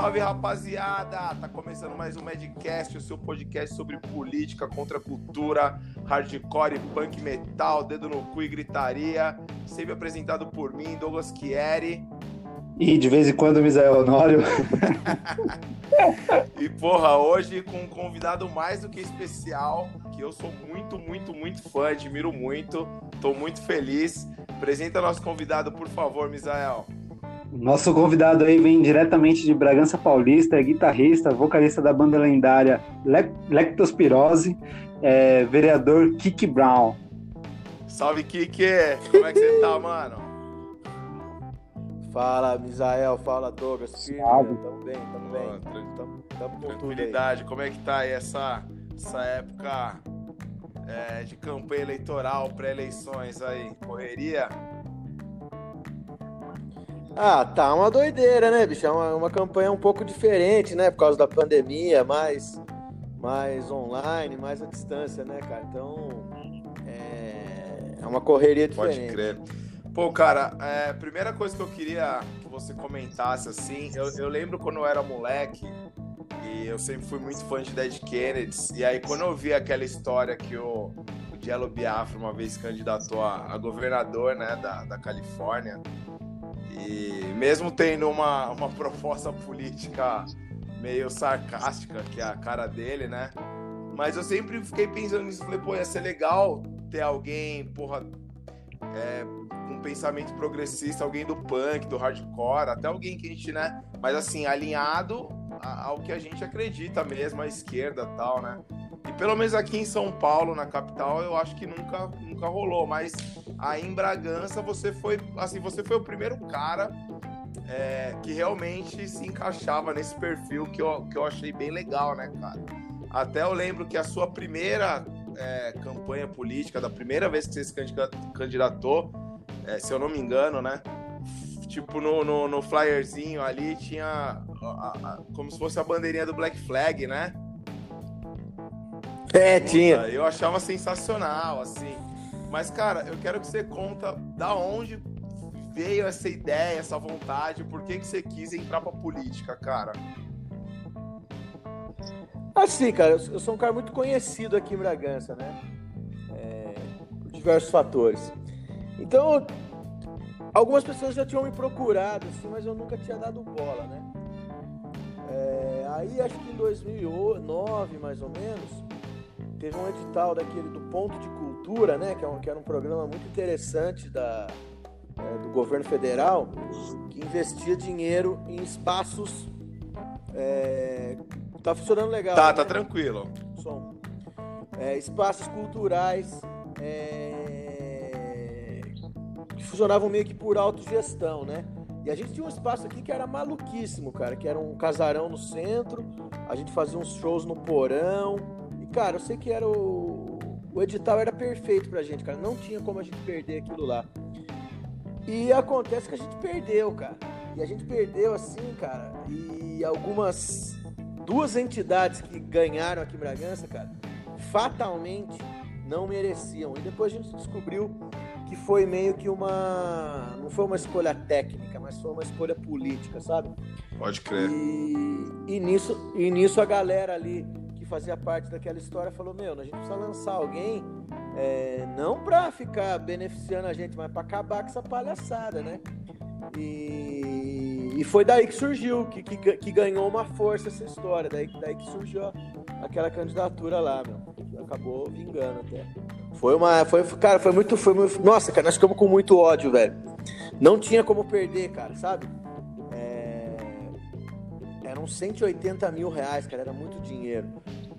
salve, rapaziada! Tá começando mais um Madcast, o seu podcast sobre política, contra cultura, hardcore, punk metal, dedo no cu e gritaria. Sempre apresentado por mim, Douglas Chieri. E de vez em quando, Misael Honório. e porra, hoje com um convidado mais do que especial, que eu sou muito, muito, muito fã, admiro muito, tô muito feliz. Apresenta nosso convidado, por favor, Misael. Nosso convidado aí vem diretamente de Bragança Paulista, é guitarrista, vocalista da banda lendária Lectospirose, é vereador Kiki Brown. Salve, Kiki! Como é que você tá, mano? Fala, Misael, fala, Douglas. Salve. Tamo bem, tamo bem. Tamo, tamo com Tranquilidade, como é que tá aí essa, essa época é, de campanha eleitoral, pré-eleições aí? Correria? Ah, tá uma doideira, né, bicho? É uma, uma campanha um pouco diferente, né? Por causa da pandemia, mais, mais online, mais à distância, né, cara? Então, é, é uma correria diferente. Pode crer. Pô, cara, é, primeira coisa que eu queria que você comentasse, assim, eu, eu lembro quando eu era moleque, e eu sempre fui muito fã de Dead Kennedys, e aí quando eu vi aquela história que o, o Jello Biafra uma vez candidatou a, a governador, né, da, da Califórnia, e mesmo tendo uma, uma proposta política meio sarcástica, que é a cara dele, né? Mas eu sempre fiquei pensando nisso, falei, pô, ia ser legal ter alguém, porra, é, com um pensamento progressista, alguém do punk, do hardcore, até alguém que a gente, né? Mas assim, alinhado ao que a gente acredita mesmo, a esquerda tal, né? E pelo menos aqui em São Paulo, na capital, eu acho que nunca, nunca rolou. Mas aí em Bragança você foi, assim, você foi o primeiro cara é, que realmente se encaixava nesse perfil que eu, que eu achei bem legal, né, cara? Até eu lembro que a sua primeira é, campanha política, da primeira vez que você se candidatou, é, se eu não me engano, né? Tipo, no, no, no flyerzinho ali tinha a, a, como se fosse a bandeirinha do Black Flag, né? É, tinha. Eu achava sensacional, assim. Mas, cara, eu quero que você conta da onde veio essa ideia, essa vontade, por que, que você quis entrar pra política, cara? Assim, cara, eu sou um cara muito conhecido aqui em Bragança, né? É, por diversos fatores. Então, algumas pessoas já tinham me procurado, assim, mas eu nunca tinha dado bola, né? É, aí, acho que em 2009, mais ou menos, teve um edital daquele do Ponto de Cultura, né, que, é um, que era um programa muito interessante da, é, do governo federal, que investia dinheiro em espaços. É, tá funcionando legal. Tá, né? tá tranquilo. Som. É, espaços culturais é, que funcionavam meio que por autogestão, né? E a gente tinha um espaço aqui que era maluquíssimo, cara, que era um casarão no centro, a gente fazia uns shows no porão, cara, eu sei que era o. O edital era perfeito pra gente, cara. Não tinha como a gente perder aquilo lá. E acontece que a gente perdeu, cara. E a gente perdeu assim, cara. E algumas. Duas entidades que ganharam aqui em Bragança, cara, fatalmente não mereciam. E depois a gente descobriu que foi meio que uma. Não foi uma escolha técnica, mas foi uma escolha política, sabe? Pode crer. E, e, nisso, e nisso a galera ali fazia parte daquela história falou: Meu, a gente precisa lançar alguém é, não para ficar beneficiando a gente, mas para acabar com essa palhaçada, né? E, e foi daí que surgiu, que, que, que, ganhou uma força essa história, daí, daí que surgiu aquela candidatura lá, meu. Acabou vingando até. Foi uma. Foi, cara, foi muito, foi muito. Nossa, cara, nós ficamos com muito ódio, velho. Não tinha como perder, cara, sabe? Eram 180 mil reais, cara, era muito dinheiro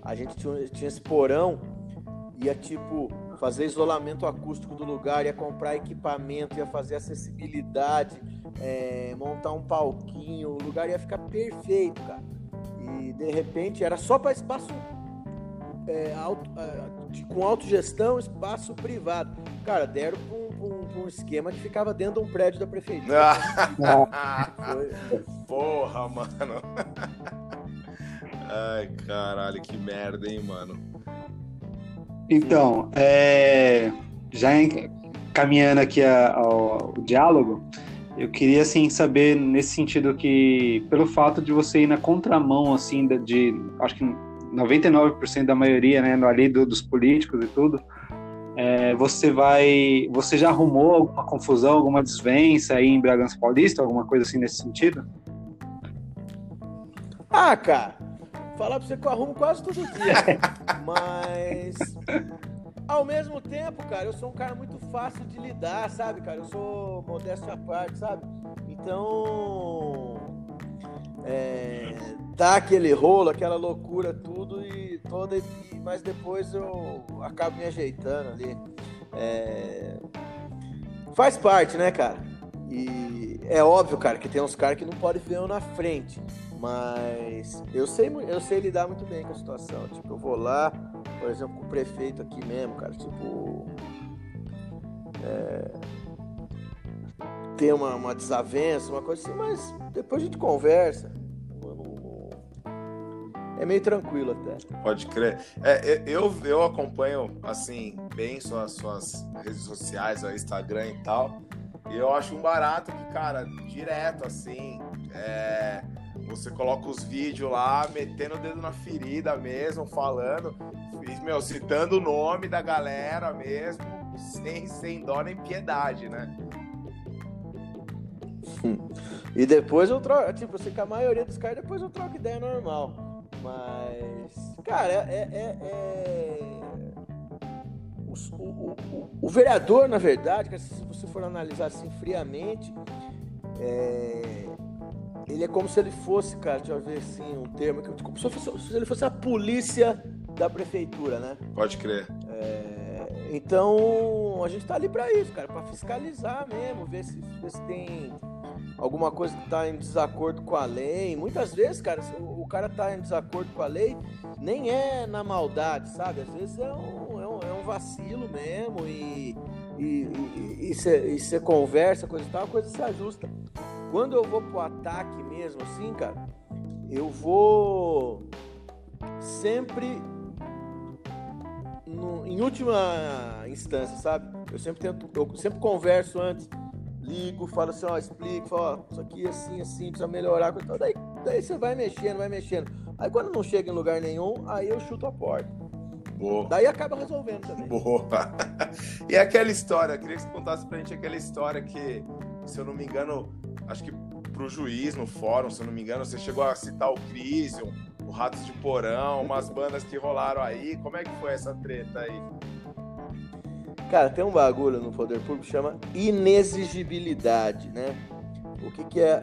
a gente tinha, esse porão, ia tipo fazer isolamento acústico do lugar, ia comprar equipamento, ia fazer acessibilidade, é, montar um palquinho, o lugar ia ficar perfeito, cara. E de repente era só para espaço é, auto, é, de, com autogestão, espaço privado. Cara, deram para um, um, um, esquema que ficava dentro de um prédio da prefeitura. Foi... Porra, mano. Ai, caralho, que merda, hein, mano. Então, é, já caminhando aqui ao, ao diálogo, Eu queria assim saber nesse sentido que pelo fato de você ir na contramão assim de, de acho que 99% da maioria, né, ali do, dos políticos e tudo, é, você vai, você já arrumou alguma confusão, alguma desvença aí em Bragança Paulista, alguma coisa assim nesse sentido? Ah, cara, falar pra você que eu arrumo quase todo dia, mas ao mesmo tempo, cara, eu sou um cara muito fácil de lidar, sabe, cara? Eu sou modesto à parte, sabe? Então. É, tá aquele rolo, aquela loucura, tudo e toda. Mas depois eu acabo me ajeitando ali. É, faz parte, né, cara? E é óbvio, cara, que tem uns caras que não podem ver eu na frente. Mas eu sei, eu sei lidar muito bem com a situação. Tipo, eu vou lá, por exemplo, com o prefeito aqui mesmo, cara, tipo. É, ter uma, uma desavença, uma coisa assim, mas depois a gente conversa. É meio tranquilo até. Pode crer. É, eu, eu acompanho, assim, bem suas, suas redes sociais, o Instagram e tal. E eu acho um barato que, cara, direto, assim, é, você coloca os vídeos lá, metendo o dedo na ferida mesmo, falando, meu, citando o nome da galera mesmo, sem, sem dó nem piedade, né? E depois eu troco, tipo, assim, com a maioria dos caras, depois eu troco ideia normal. Mas, cara, é. é, é... O, o, o, o, vereador, na verdade, se você for analisar assim friamente, é, ele é como se ele fosse, cara, deixa eu ver assim, um termo, como se, fosse, se ele fosse a polícia da prefeitura, né? Pode crer. É, então, a gente tá ali para isso, cara, para fiscalizar mesmo, ver se, ver se tem alguma coisa que está em desacordo com a lei. Muitas vezes, cara, o, o cara está em desacordo com a lei, nem é na maldade, sabe? Às vezes é um, é um, é um vacilo mesmo e, e você conversa, coisa e tal, a coisa se ajusta. Quando eu vou pro ataque mesmo, assim, cara, eu vou sempre no, em última instância, sabe? Eu sempre tento, eu sempre converso antes ligo, falo assim, ó, explico, falo, ó, isso aqui é assim, assim, precisa melhorar. Então, daí, daí você vai mexendo, vai mexendo. Aí quando não chega em lugar nenhum, aí eu chuto a porta. Boa. Daí acaba resolvendo também. Boa. e aquela história, queria que você contasse pra gente aquela história que, se eu não me engano, acho que pro juiz no fórum, se eu não me engano, você chegou a citar o Crisium, o Ratos de Porão, umas bandas que rolaram aí. Como é que foi essa treta aí? Cara, tem um bagulho no poder público que chama inexigibilidade, né? O que, que é,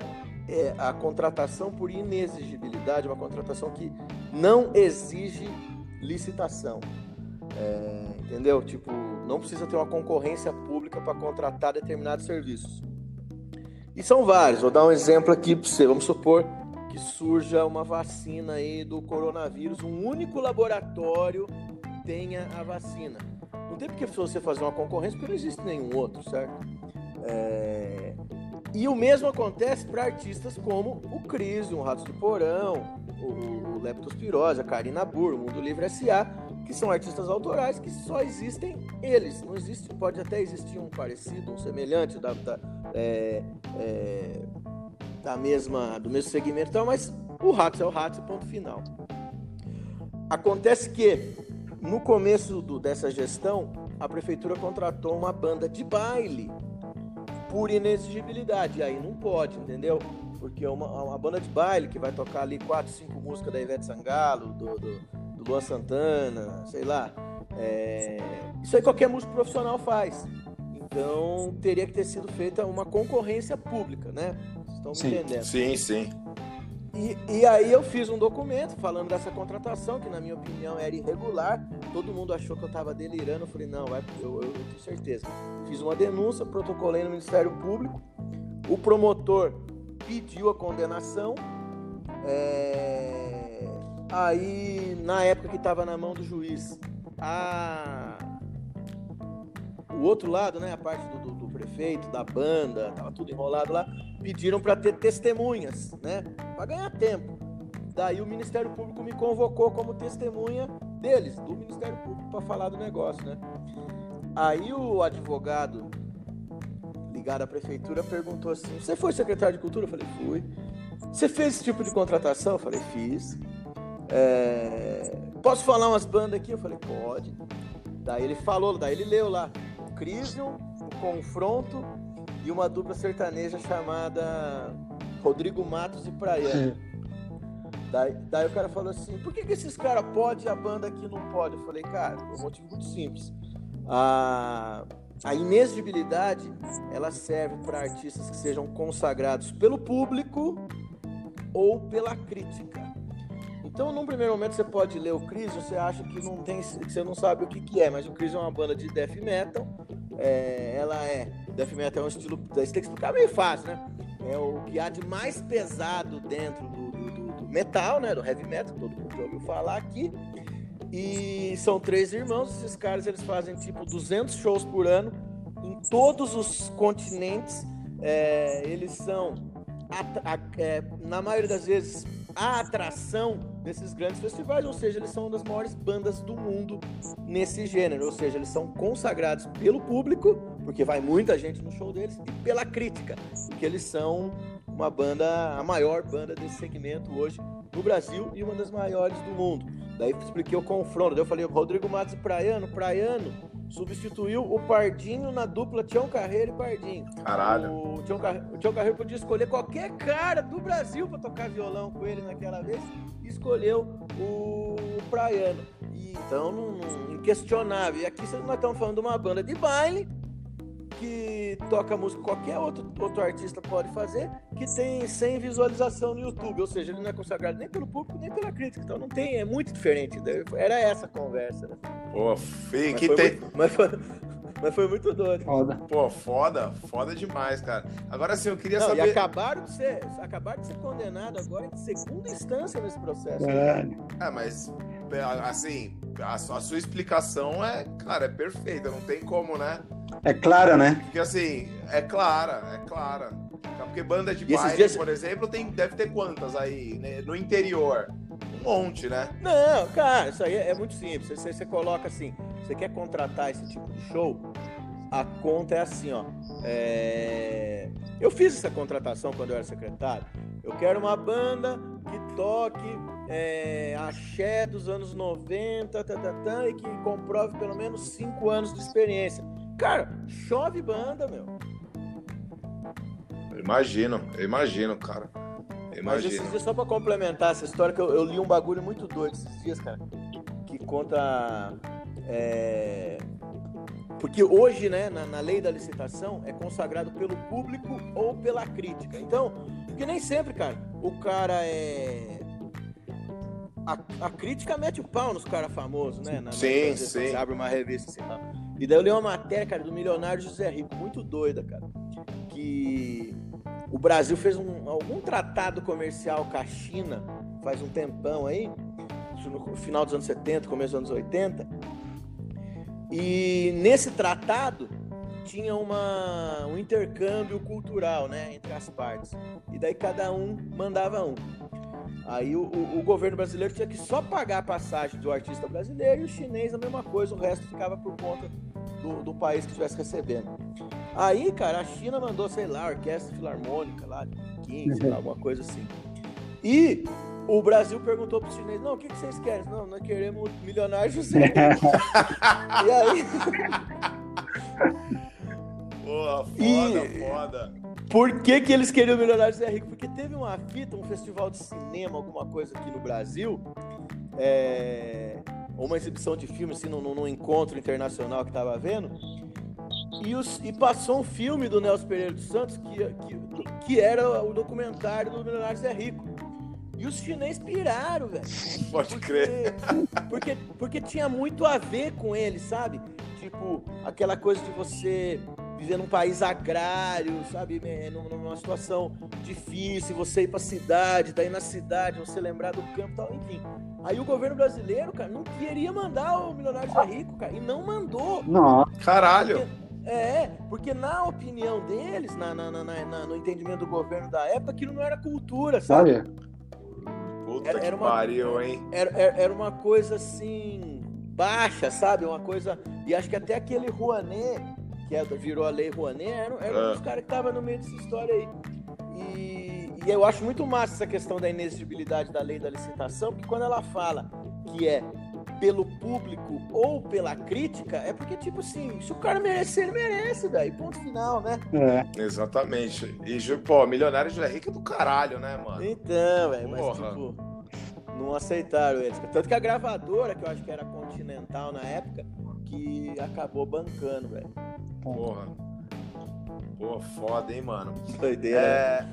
é a contratação por inexigibilidade? Uma contratação que não exige licitação. É, entendeu? Tipo, não precisa ter uma concorrência pública para contratar determinados serviços. E são vários. Vou dar um exemplo aqui para você. Vamos supor que surja uma vacina aí do coronavírus, um único laboratório tenha a vacina. Não tem porque você fazer uma concorrência, porque não existe nenhum outro, certo? É... E o mesmo acontece para artistas como o Cris, o Ratos de Porão, o, o Leptospirose, a Karina Burr, o Mundo Livre S.A., que são artistas autorais que só existem eles. Não existe, pode até existir um parecido, um semelhante da, da, é, é, da mesma, do mesmo segmento, mas o Ratos é o Ratos, ponto final. Acontece que no começo do, dessa gestão, a prefeitura contratou uma banda de baile por inexigibilidade. E aí não pode, entendeu? Porque é uma, uma banda de baile que vai tocar ali quatro, cinco músicas da Ivete Sangalo, do, do, do Luan Santana, sei lá. É... Isso aí qualquer músico profissional faz. Então teria que ter sido feita uma concorrência pública, né? Estão me sim. entendendo? Sim, sim. E, e, aí eu fiz um documento falando dessa contratação, que na minha opinião era irregular. Todo mundo achou que eu estava delirando. Eu falei, não, vai, eu, eu, eu tenho certeza. Fiz uma denúncia, protocolei no Ministério Público. O promotor pediu a condenação. É... Aí, na época que estava na mão do juiz, a... o outro lado, né, a parte do, do, do prefeito, da banda, tava tudo enrolado lá pediram para ter testemunhas, né? Para ganhar tempo. Daí o Ministério Público me convocou como testemunha deles, do Ministério Público, para falar do negócio, né? Aí o advogado ligado à prefeitura, perguntou assim: Você foi secretário de cultura? Eu falei: Fui. Você fez esse tipo de contratação? Eu falei: Fiz. É... Posso falar umas bandas aqui? Eu falei: Pode. Daí ele falou, daí ele leu lá: Crisium, o Confronto e uma dupla sertaneja chamada Rodrigo Matos e Praiano. Daí, daí o cara falou assim: por que, que esses caras podem e a banda aqui não pode? Eu falei: cara, por um motivo muito simples. A, a inexigibilidade ela serve para artistas que sejam consagrados pelo público ou pela crítica. Então, num primeiro momento, você pode ler o Chris, você acha que não tem, que você não sabe o que, que é, mas o Chris é uma banda de death metal. É, ela é death metal é um estilo, você tem que explicar meio fácil, né? É o que há de mais pesado dentro do, do, do metal, né? Do heavy metal, todo mundo já ouviu falar aqui. E são três irmãos, esses caras eles fazem tipo 200 shows por ano em todos os continentes. É, eles são, a, a, é, na maioria das vezes, a atração desses grandes festivais, ou seja, eles são uma das maiores bandas do mundo nesse gênero, ou seja, eles são consagrados pelo público, porque vai muita gente no show deles, e pela crítica, porque eles são uma banda, a maior banda desse segmento hoje no Brasil e uma das maiores do mundo. Daí expliquei o confronto, daí eu falei, Rodrigo Matos e Praiano, Praiano substituiu o Pardinho na dupla Tião Carreiro e Pardinho. Caralho. O Tião, Carreiro, o Tião Carreiro podia escolher qualquer cara do Brasil para tocar violão com ele naquela vez e escolheu o Praiano. E, então, não, não, inquestionável. E aqui nós estamos falando de uma banda de baile que toca música qualquer outro, outro artista pode fazer, que tem 100 visualização no YouTube, ou seja, ele não é consagrado nem pelo público, nem pela crítica, então não tem, é muito diferente, era essa a conversa, né? Pô, fi, que tem... Muito, mas, foi, mas foi muito doido. Foda. Pô, foda, foda demais, cara. Agora sim, eu queria não, saber... E acabaram de ser, acabaram de ser condenados agora em segunda instância nesse processo. Caralho. É, mas, assim, a, a sua explicação é, cara, é perfeita, não tem como, né? É clara, né? Porque assim, é clara, é clara. Porque banda de baile, dias... por exemplo, tem, deve ter quantas aí né? no interior? Um monte, né? Não, cara, isso aí é muito simples. Você, você coloca assim, você quer contratar esse tipo de show, a conta é assim, ó. É... Eu fiz essa contratação quando eu era secretário. Eu quero uma banda que toque é, axé dos anos 90, tá, tá, tá, e que comprove pelo menos 5 anos de experiência. Cara, chove banda, meu. Eu imagino, eu imagino, cara. Eu imagino. Mas esses dias, só pra complementar essa história, que eu, eu, li um bagulho muito doido esses dias, cara, que conta. É... Porque hoje, né, na, na, lei da licitação, é consagrado pelo público ou pela crítica. Então, porque nem sempre, cara, o cara é. A, a crítica mete o pau nos caras famosos, né? Na, sim, sim. Você abre uma revista assim, tá? E daí eu li uma matéria, cara, do milionário José Rico, muito doida, cara. Que o Brasil fez um, algum tratado comercial com a China faz um tempão aí, no final dos anos 70, começo dos anos 80. E nesse tratado tinha uma, um intercâmbio cultural, né, entre as partes. E daí cada um mandava um. Aí o, o, o, governo brasileiro tinha que só pagar a passagem do artista brasileiro e o chinês a mesma coisa, o resto ficava por conta do, do país que estivesse recebendo. Aí, cara, a China mandou, sei lá, orquestra filarmônica lá, 15, lá, alguma coisa assim. E o Brasil perguntou para os chineses, não, o que, que vocês querem? Não, nós queremos milionários José. e aí... Pô, foda, e... foda. Por que, que eles queriam Milionários Zé Rico? Porque teve uma fita, um festival de cinema, alguma coisa aqui no Brasil, é, uma exibição de filme, assim, num, num encontro internacional que tava vendo, e, os, e, passou um filme do Nelson Pereira dos Santos que, que, que era o documentário do Milionário Zé Rico. E os chineses piraram, velho. Pode porque, crer. Porque, porque tinha muito a ver com ele, sabe? Tipo, aquela coisa de você viver num país agrário, sabe? Numa situação difícil, você ir pra cidade, daí na cidade, você lembrar do campo e tal, enfim. Aí o governo brasileiro, cara, não queria mandar o Milionário Zé Rico, cara, e não mandou. Não. Caralho. Porque, é, porque na opinião deles, na, na, na, na, no entendimento do governo da época, aquilo não era cultura, sabe? Puta era, era que uma, pariu, hein? Era, era, era uma coisa assim, baixa, sabe? Uma coisa. E acho que até aquele Rouanet que é, virou a Lei Rouanet, era, era um dos caras que tava no meio dessa história aí. E, e eu acho muito massa essa questão da inexigibilidade da lei da licitação, porque quando ela fala que é pelo público ou pela crítica, é porque, tipo assim, se o cara merecer, ele merece, velho. Ponto final, né? É. Exatamente. E, pô, milionário rico é do caralho, né, mano? Então, velho, mas tipo, não aceitaram eles. Tanto que a gravadora, que eu acho que era Continental na época, que acabou bancando, velho. Porra. Pô, foda, hein, mano? Doideira. É,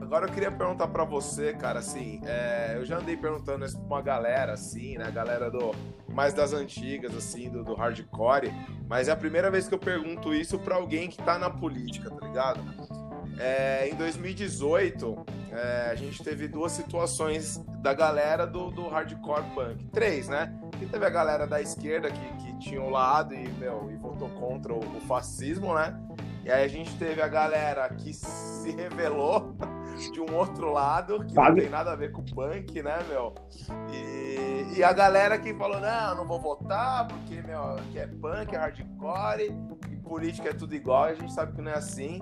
agora eu queria perguntar para você, cara, assim, é, eu já andei perguntando isso pra uma galera, assim, né? Galera do mais das antigas, assim, do, do hardcore, mas é a primeira vez que eu pergunto isso para alguém que tá na política, tá ligado? É, em 2018, é, a gente teve duas situações da galera do, do hardcore punk. Três, né? Que teve a galera da esquerda que, que tinha o lado e, meu, e votou contra o, o fascismo, né? E aí a gente teve a galera que se revelou de um outro lado, que não tem nada a ver com punk, né, meu? E, e a galera que falou, não, não vou votar, porque, meu, que é punk, é hardcore, e política é tudo igual, e a gente sabe que não é assim.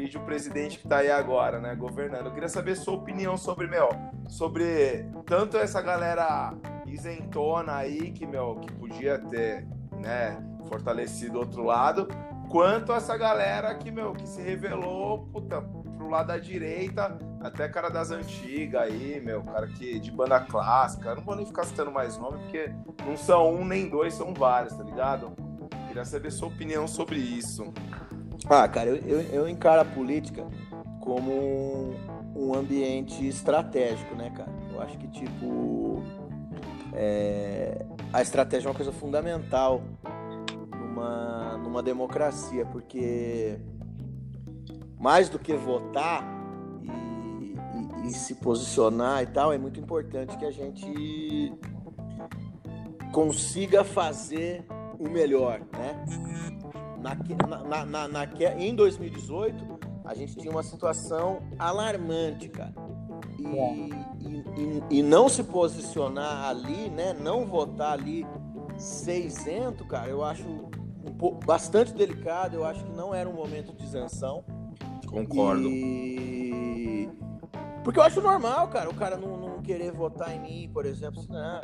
Vídeo o presidente que tá aí agora, né, governando. Eu queria saber sua opinião sobre, meu, sobre tanto essa galera isentona aí, que, meu, que podia ter, né, fortalecido outro lado, quanto essa galera que, meu, que se revelou, puta, pro lado da direita, até cara das antigas aí, meu, cara que de banda clássica. não vou nem ficar citando mais nome, porque não são um nem dois, são vários, tá ligado? Queria saber sua opinião sobre isso. Ah, cara, eu, eu, eu encaro a política como um ambiente estratégico, né, cara? Eu acho que, tipo, é... a estratégia é uma coisa fundamental numa, numa democracia, porque mais do que votar e, e, e, se posicionar e tal, é muito importante que a gente consiga fazer o melhor, né? Na, na, na, na, em 2018, a gente tinha uma situação alarmante, cara. E, e, e, não se posicionar ali, né? Não votar ali seisento, cara, eu acho um pouco, bastante delicado. Eu acho que não era um momento de isenção. Concordo. E... Porque eu acho normal, cara, o cara não, não querer votar em mim, por exemplo, assim, ah,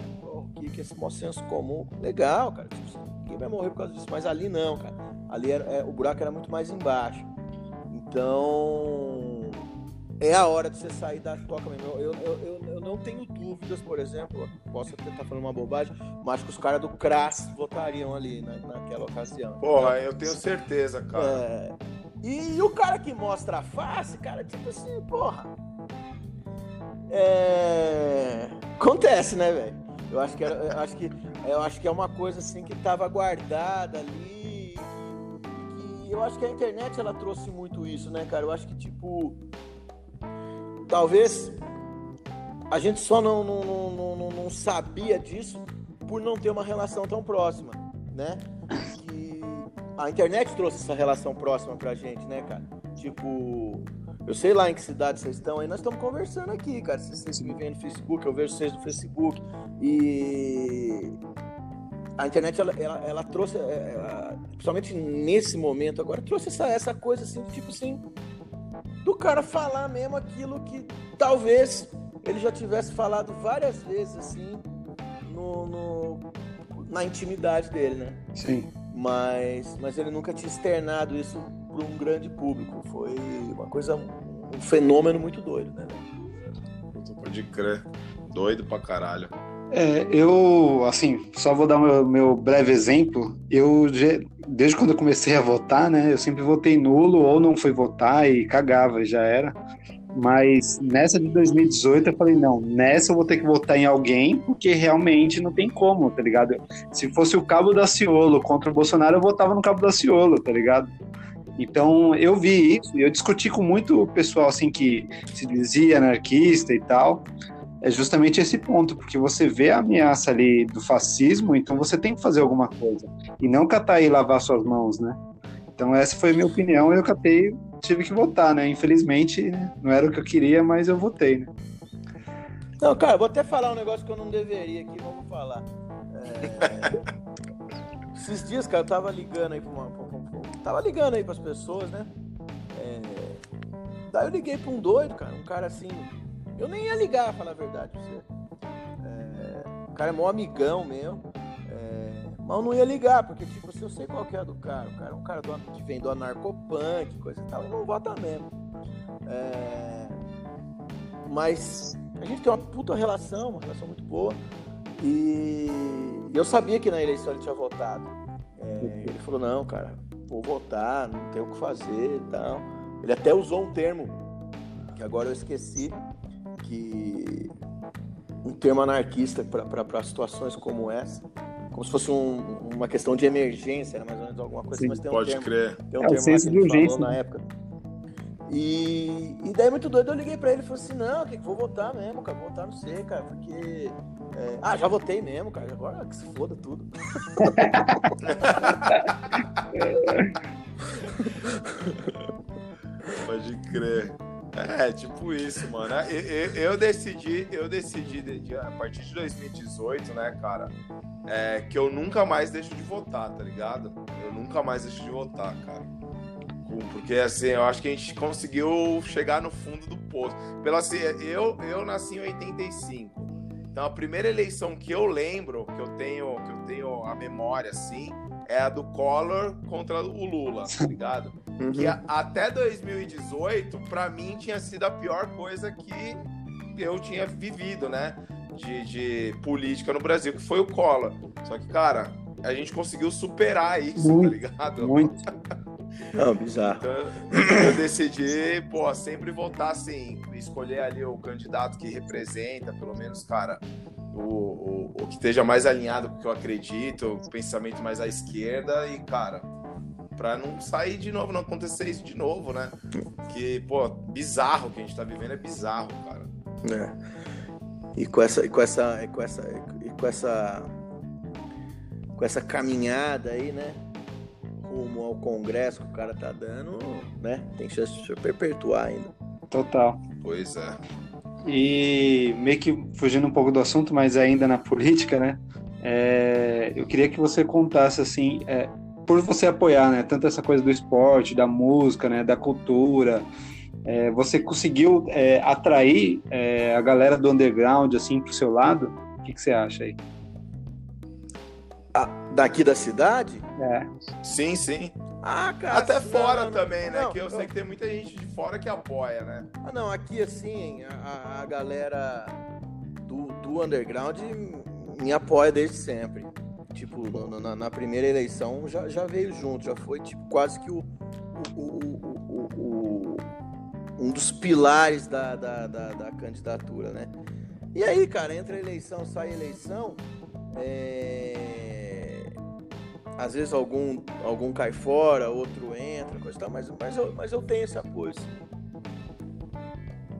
que, que esse bom senso comum. Legal, cara. Tipo, ninguém vai morrer por causa disso. Mas ali não, cara. Ali era, é, o buraco era muito mais embaixo. Então é a hora de você sair da toca mesmo. Eu, eu, eu, eu não tenho dúvidas, por exemplo, posso até estar falando uma bobagem, mas que os caras do CRAS votariam ali na, naquela ocasião. Porra, eu tenho certeza, cara. É... E, e, o cara que mostra a face, cara, tipo assim, porra. É... Acontece, né, velho? Eu acho que era, eu acho que eu acho que é uma coisa assim que estava guardada ali. E eu acho que a internet ela trouxe muito isso, né, cara? Eu acho que tipo talvez a gente só não, não, não, não, não sabia disso por não ter uma relação tão próxima, né? Que a internet trouxe essa relação próxima pra gente, né, cara? Tipo, eu sei lá em que cidade vocês estão aí, nós estamos conversando aqui, cara. Se vocês me veem no Facebook, eu vejo vocês no Facebook. E a internet, ela, ela, ela trouxe, é, ela, principalmente nesse momento agora, trouxe essa, essa coisa assim, tipo assim, do cara falar mesmo aquilo que talvez ele já tivesse falado várias vezes assim no, no na intimidade dele, né? Sim. Mas, mas ele nunca tinha externado isso para um grande público. Foi uma coisa, um fenômeno muito doido, né? Pode crer. Doido pra caralho. É, eu, assim, só vou dar meu, meu breve exemplo. Eu, desde quando eu comecei a votar, né, eu sempre votei nulo ou não fui votar e cagava, já era. Mas nessa de 2018 eu falei, não, nessa eu vou ter que votar em alguém, porque realmente não tem como, tá ligado? Se fosse o Cabo da Ciolo contra o Bolsonaro, eu votava no Cabo da Ciolo, tá ligado? Então eu vi isso, e eu discuti com muito pessoal assim que se dizia anarquista e tal é justamente esse ponto, porque você vê a ameaça ali do fascismo, então você tem que fazer alguma coisa. E não catar e lavar suas mãos, né? Então essa foi a minha opinião, eu catei, tive que votar, né? Infelizmente, não era o que eu queria, mas eu votei, né? Não, cara, vou até falar um negócio que eu não deveria aqui, vamos falar. É... Esses dias, cara, eu tava ligando aí pra uma, tava ligando aí pras pessoas, né? É... Daí eu liguei pra um doido, cara, um cara assim. Eu nem ia ligar, falar a verdade pra você. É... O cara é mó amigão meu. É... Mas eu não ia ligar, porque, tipo, assim, eu sei qual que é do cara. O cara é um cara do... que vem do anarcopunk, coisa e tal, e não vota mesmo. É... Mas a gente tem uma puta relação, uma relação muito boa. E eu sabia que na eleição ele tinha votado. É, ele falou, não, cara, vou votar, não tem o que fazer e tal. Ele até usou um termo, que agora eu esqueci, que um termo anarquista para situações como essa. Como se fosse um, uma questão de emergência, mais ou menos alguma coisa, Sim, mas tem um pode termo, crer. tem um É, termo senso de urgência, na né? época. E, e daí, muito doido, eu liguei pra ele e falei assim: não, que vou votar mesmo, cara, vou votar no C, cara, porque. é, ah, já votei mesmo, cara, agora que se foda tudo. Pode crer. É, tipo isso, mano. Eu, eu- eu decidi, eu decidi de- de- a partir de 2018, né, cara, é, que eu nunca mais deixo de votar, tá ligado? Eu nunca mais deixo de votar, cara. Porque assim, eu acho que a gente conseguiu chegar no fundo do poço. Pelo assim, eu, eu nasci em 85. Então a primeira eleição que eu lembro, que eu tenho, que eu tenho a memória assim, é a do Collor contra o Lula, tá ligado? Que a- até 2018, pra mim, tinha sido a pior coisa que eu tinha vivido, né? De, de política no Brasil, que foi o Collor. Só que, cara, a gente conseguiu superar isso, Muito, tá ligado? Muito. Não, bizarro. Então, eu decidi, pô, sempre votar assim, escolher ali o candidato que representa, pelo menos, cara, o, o, o que esteja mais alinhado com o que eu acredito, o pensamento mais à esquerda e, cara, pra não sair de novo, não acontecer isso de novo, né? Que, pô, bizarro que a gente tá vivendo, é bizarro, cara. É. E com essa, e com essa, e com essa, e com essa, com essa caminhada aí, né? Rumo ao Congresso que o cara tá dando, né? Tem chance de se perpetuar ainda. Total. Pois é. E meio que fugindo um pouco do assunto, mas ainda na política, né? É, eu queria que você contasse assim, é, por você apoiar, né? Tanto essa coisa do esporte, da música, né? Da cultura, é, você conseguiu é, atrair é, a galera do underground assim pro seu lado? O que, que você acha aí? Ah, daqui da cidade? É, Sim, sim. Ah, cara. Até não, fora não, também, né? não, que eu não. sei que tem muita gente de fora que apoia, né? Ah, não, aqui assim, a, a- a galera do, do underground me apoia desde sempre. Tipo, no- na, na primeira eleição já, já veio junto, já foi tipo, quase que o, o- o- o- um dos pilares da, da, da, da candidatura, né? E aí, cara, entra eleição, sai eleição, é, às vezes algum, algum cai fora, outro entra, coisa e tal, mas, mas, eu, mas eu tenho esse apoio.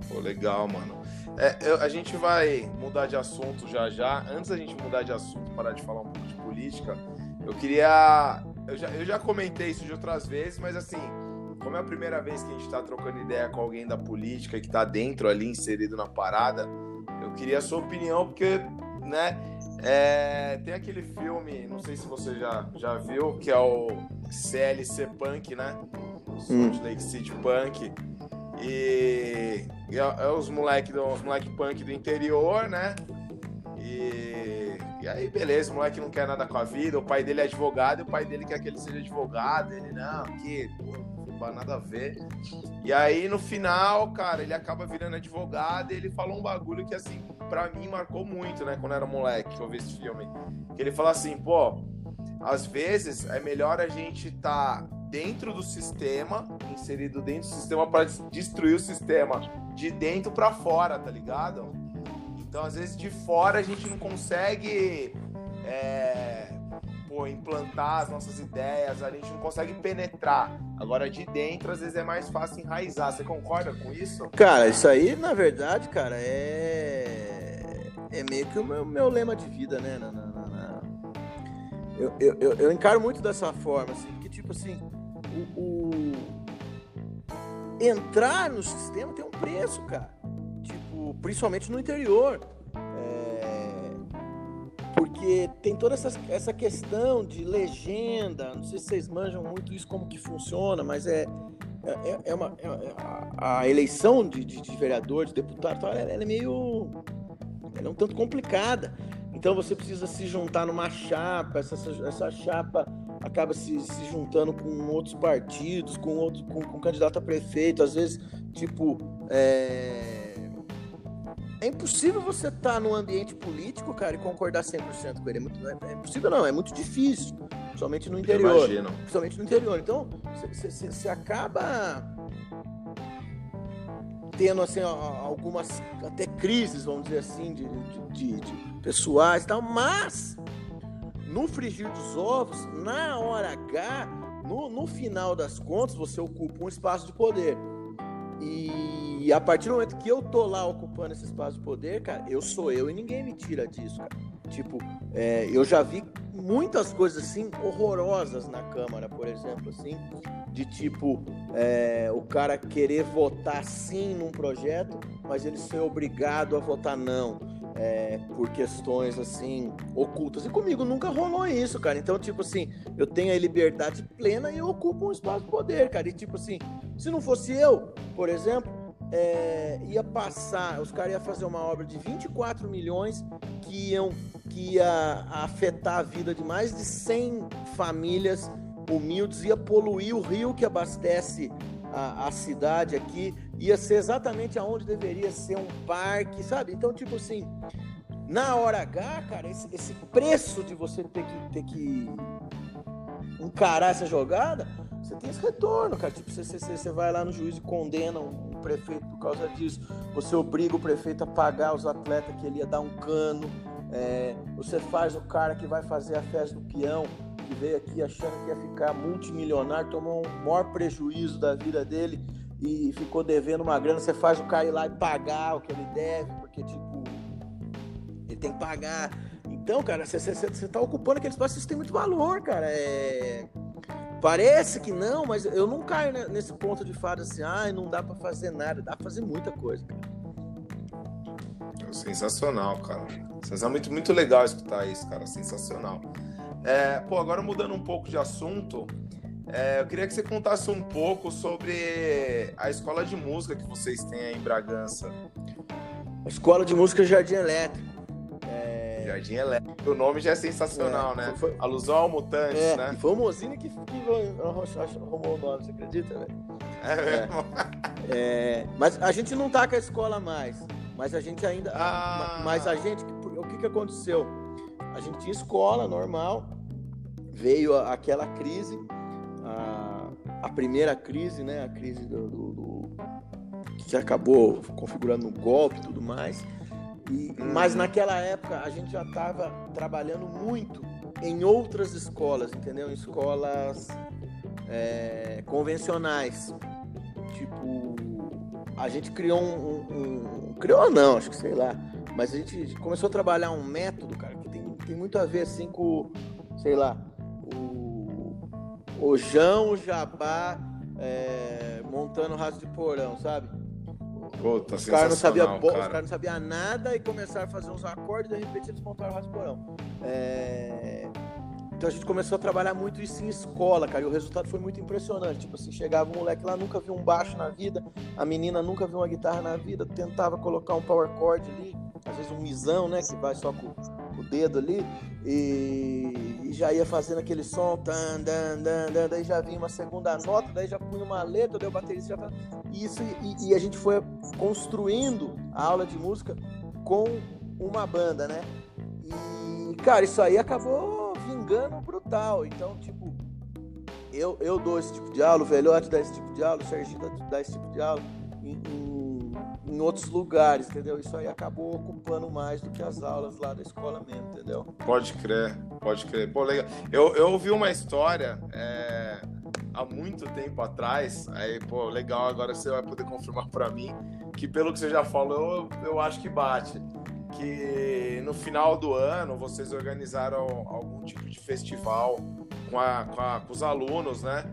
Pô, legal, mano. É, eu- a gente vai mudar de assunto já já. Antes da gente mudar de assunto, parar de falar um pouco de política, eu queria. Eu já, eu já comentei isso de outras vezes, mas assim, como é a primeira vez que a gente tá trocando ideia com alguém da política que tá dentro ali, inserido na parada, eu queria a sua opinião, porque, né? é, tem aquele filme, não sei se você já, já viu, que é o CLC Punk, né? Salt Lake City Punk. E, e é, é os moleque, os moleque punk do interior, né? E, e aí, beleza, o moleque não quer nada com a vida, o pai dele é advogado e o pai dele quer que ele seja advogado. Ele, não, que tem nada a ver. E aí, no final, cara, ele acaba virando advogado e ele falou um bagulho que, assim, pra mim marcou muito, né? Quando era moleque, que eu vi esse filme. Que ele fala assim, pô, às vezes é melhor a gente estar dentro do sistema, inserido dentro do sistema para destruir o sistema de dentro para fora, tá ligado? Então, às vezes de fora a gente não consegue é, pô, implantar as nossas ideias, a gente não consegue penetrar. Agora de dentro, às vezes é mais fácil enraizar. Você concorda com isso? Cara, isso aí, na verdade, cara, é. É meio que o meu, meu lema de vida, né? Na- na- na- eu, eu, eu encaro muito dessa forma, assim, porque, tipo assim, o, o- Entrar no sistema tem um preço, cara. Tipo, principalmente no interior. É, porque tem toda essa, essa questão de legenda, não sei se vocês manjam muito isso, como que funciona, mas é, é, é uma, é, é a eleição de, de, de, vereador, de deputado, ela, ela é meio. Ela é um tanto complicada. Então você precisa se juntar numa chapa, essa, essa chapa acaba se, se juntando com outros partidos, com outro com, com candidato a prefeito, às vezes, tipo. É é impossível você estar tá num ambiente político, cara, e concordar 100% com ele. É, muito, é, é impossível, não, é muito difícil. Principalmente no interior. Principalmente no interior. Então, você acaba tendo assim algumas até crises, vamos dizer assim, de, de, de, de pessoais e tal, mas no frigir dos ovos, na hora H, no, no final das contas, você ocupa um espaço de poder. E a partir do momento que eu tô lá ocupando esse espaço de poder, cara, eu sou eu e ninguém me tira disso, cara. Tipo, é, eu já vi muitas coisas assim horrorosas na Câmara, por exemplo, assim, de tipo é, o cara querer votar sim num projeto, mas ele ser obrigado a votar não é, por questões assim ocultas. E comigo nunca rolou isso, cara. Então, tipo assim, eu tenho a liberdade plena e eu ocupo um espaço de poder, cara. E tipo assim, se não fosse eu, por exemplo, é, ia passar, os caras iam fazer uma obra de 24 milhões que iam que ia afetar a vida de mais de 100 famílias humildes, ia poluir o rio que abastece a, a cidade aqui, ia ser exatamente aonde deveria ser um parque, sabe? Então, tipo assim, na hora H, cara, esse, esse preço de você ter que, ter que encarar essa jogada, você tem esse retorno, cara. Tipo, você, você, você vai lá no juiz e condena um prefeito por causa disso. Você obriga o prefeito a pagar os atletas que ele ia dar um cano. É, você faz o cara que vai fazer a festa do peão que veio aqui achando que ia ficar multimilionário, tomou um maior prejuízo da vida dele e ficou devendo uma grana. Você faz o cara ir lá e pagar o que ele deve, porque, tipo, ele tem que pagar. Então, cara, você, você, você tá ocupando aquele espaço, isso tem muito valor, cara. É... Parece que não, mas eu não caio nesse ponto de falar assim, ah, não dá para fazer nada, dá pra fazer muita coisa, cara. Sensacional, cara. É muito, muito legal escutar isso, cara. Sensacional. É, pô, agora mudando um pouco de assunto, é, eu queria que você contasse um pouco sobre a escola de música que vocês têm aí em Bragança. A escola de música Jardim Elétrico. É... Jardim Elétrico. O nome já é sensacional, é, né? Foi. Alusão ao Mutantes, é, né? Foi o Mozini que, que arrumou o nome, você acredita, velho? É mesmo? É. é, mas a gente não tá com a escola mais. Mas a gente ainda. Ah. Mas a gente. O que, que aconteceu? A gente tinha escola normal, veio aquela crise, a, a primeira crise, né? A crise do, do, do que acabou configurando um golpe e tudo mais. E. Mas naquela época a gente já estava trabalhando muito em outras escolas, entendeu? Escolas é, convencionais. Tipo, a gente criou um, um, um, Criou não, acho que sei lá. Mas a gente começou a trabalhar um método, cara, que tem, tem muito a ver assim com, sei lá, o João, o Jabá é, montando raso de porão, sabe? Puta, os caras não sabiam cara. Não sabiam nada e começaram a fazer uns acordes e de repente eles montaram o raso de porão. É... Então a gente começou a trabalhar muito isso em escola, cara, e o resultado foi muito impressionante. Tipo assim, chegava um moleque lá, nunca viu um baixo na vida, a menina nunca viu uma guitarra na vida, tentava colocar um power chord ali, às vezes um misão, né, que vai só com, com o dedo ali, e, e, já ia fazendo aquele som, tan, dan, dan, dan, daí já vinha uma segunda nota, daí já punha uma letra, daí o baterista já isso e, e, a gente foi construindo a aula de música com uma banda, né? E cara, isso aí acabou vingando brutal. Então, tipo, eu, eu dou esse tipo de aula, o Velhote dá esse tipo de aula, o Serginho dá esse tipo de aula. Em, em, em outros lugares, entendeu? Isso aí acabou ocupando mais do que as aulas lá da escola mesmo, entendeu? Pode crer, pode crer. Pô, legal. Eu, eu ouvi uma história é, há muito tempo atrás, aí, pô, legal, agora você vai poder confirmar para mim, que pelo que você já falou, eu, eu acho que bate. Que no final do ano vocês organizaram algum tipo de festival com, a, com, a, com os alunos, né?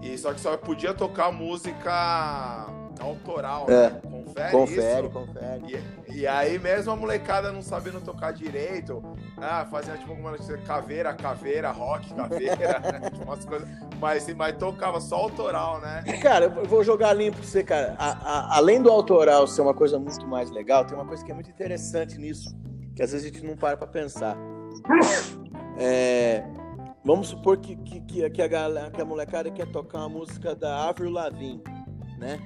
E só que só podia tocar música autoral, é. né? confere, Confere, isso? confere. E, e aí mesmo a molecada não sabendo tocar direito, ah, fazia tipo alguma coisa, caveira, caveira, rock, caveira, né? Tipo, umas coisas, mas, mas tocava só autoral, né? Cara, eu vou jogar limpo pra você, cara. A- a- além do autoral ser uma coisa muito mais legal, tem uma coisa que é muito interessante nisso, que às vezes a gente não para pra pensar. É, vamos supor que, que, que, que a galera, que a molecada quer tocar uma música da Avril Lavigne, né?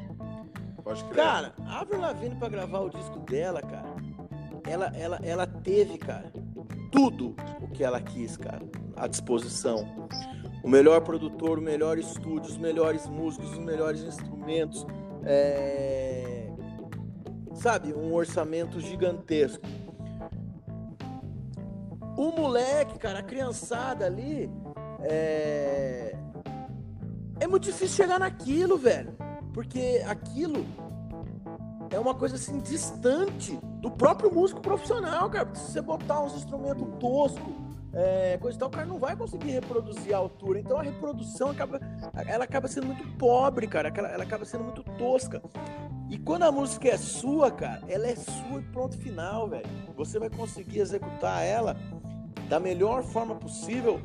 Pode crer. Cara, a Avril Lavigne pra gravar o disco dela, cara, ela, ela, ela teve, cara, tudo o que ela quis, cara, à disposição. O melhor produtor, o melhor estúdio, os melhores músicos, os melhores instrumentos, é, sabe, um orçamento gigantesco. O moleque, cara, a criançada ali, é, é muito difícil chegar naquilo, velho. Porque aquilo é uma coisa assim distante do próprio músico profissional, cara. Se você botar uns instrumentos toscos, é, coisa e tal, o cara não vai conseguir reproduzir a altura. Então a reprodução acaba, ela acaba sendo muito pobre, cara. Ela, ela acaba sendo muito tosca. E quando a música é sua, cara, ela é sua e pronto final, velho. Você vai conseguir executar ela da melhor forma possível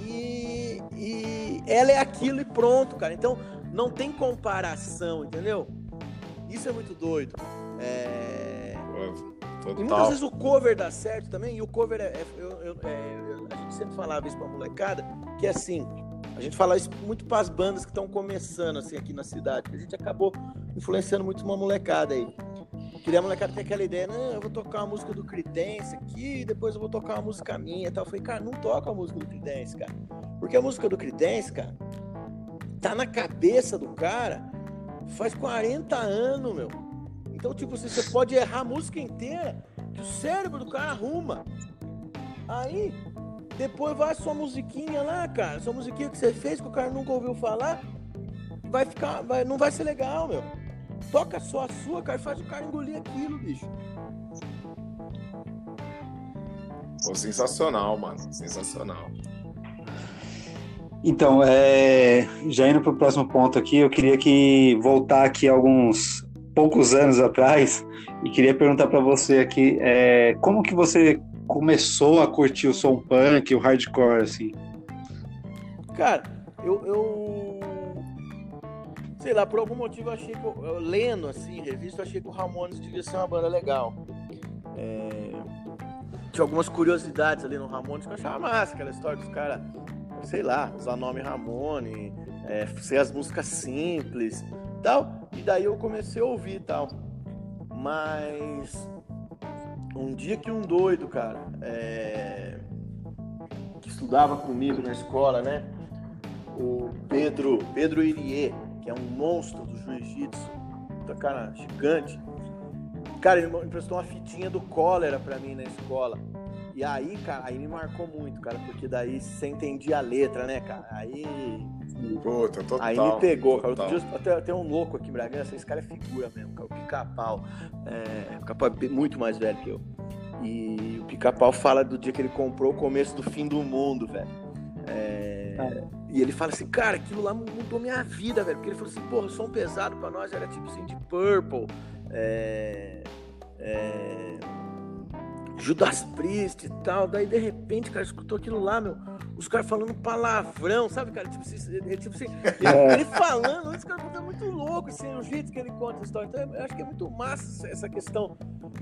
e, e ela é aquilo e pronto, cara. Então não tem comparação, entendeu? Isso é muito doido. É... Pô, E muitas Total. vezes o cover dá certo também, e o cover é. é- eu- eu- é- a gente sempre falava isso pra molecada, que é assim. A gente fala isso muito pras bandas que estão começando assim aqui na cidade, a gente acabou influenciando muito uma molecada aí. Queria a molecada ter aquela ideia, não, eu vou tocar uma música do Creedence aqui, depois eu vou tocar uma música minha e tal. Eu falei, cara, não toca a música do Creedence, cara. Porque a música do Creedence, cara, tá na cabeça do cara faz 40 anos, meu. Então, tipo assim, você pode errar a música inteira, que o cérebro do cara arruma. Aí, depois vai a sua musiquinha lá, cara. Sua musiquinha que você fez, que o cara nunca ouviu falar, vai ficar. Vai, não vai ser legal, meu. Toca só a sua, cara, faz o cara engolir aquilo, bicho. Pô, sensacional, mano. Sensacional. Então, é, já indo para o próximo ponto aqui, eu queria que voltar aqui alguns poucos anos atrás e queria perguntar para você aqui, é, como que você começou a curtir o som punk, o hardcore, assim? Cara, eu, eu. Sei lá, por algum motivo eu achei que. Eu, eu lendo assim, revista, eu achei que o Ramones devia ser uma banda legal. É, Tinha algumas curiosidades ali no Ramones que eu achava massa, aquela história dos caras, sei lá, usar nome Ramone, é, ser as músicas simples tal. E daí eu comecei a ouvir tal. Mas. Um dia que um doido, cara, é, que estudava comigo na escola, né? O Pedro, Pedro Irie, que é um monstro do jiu-jitsu, puta cara gigante. Cara, ele me emprestou uma fitinha do cólera pra mim na escola. E aí, cara, aí me marcou muito, cara, porque daí você entendia a letra, né, cara? Aí, Puta, total. aí me pegou, cara. Outro dia até tem um louco aqui em Bragança, esse cara é figura mesmo, cara. O pica-pau. É, o pica-pau é muito mais velho que eu. E o pica-pau fala do dia que ele comprou o começo do fim do mundo, velho. É, E ele fala assim, cara, aquilo lá mudou minha vida, velho. Porque ele falou assim, porra, o som pesado pra nós era tipo assim de Purple, é, é, Judas Priest e tal. Daí de repente, cara, escutou aquilo lá, meu. Os caras falando palavrão, sabe, cara? Tipo assim, ele, tipo assim, ele, ele falando, esse cara é muito louco, assim, o jeito que ele conta a história. Então eu acho que é muito massa essa questão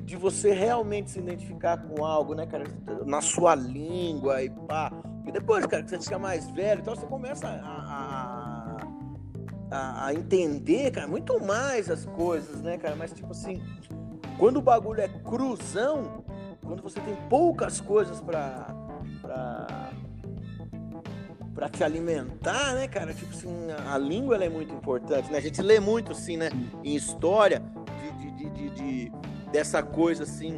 de você realmente se identificar com algo, né, cara? Na sua língua e pá. E depois, cara, que você fica mais velho, então você começa a, a, a- a entender, cara, muito mais as coisas, né, cara? Mas, tipo assim, quando o bagulho é cruzão, quando você tem poucas coisas pra. pra pra te alimentar, né, cara? Tipo assim, a, a língua é muito importante, né? A gente lê muito, assim, né, em história de, de, de, de- de- dessa coisa, assim,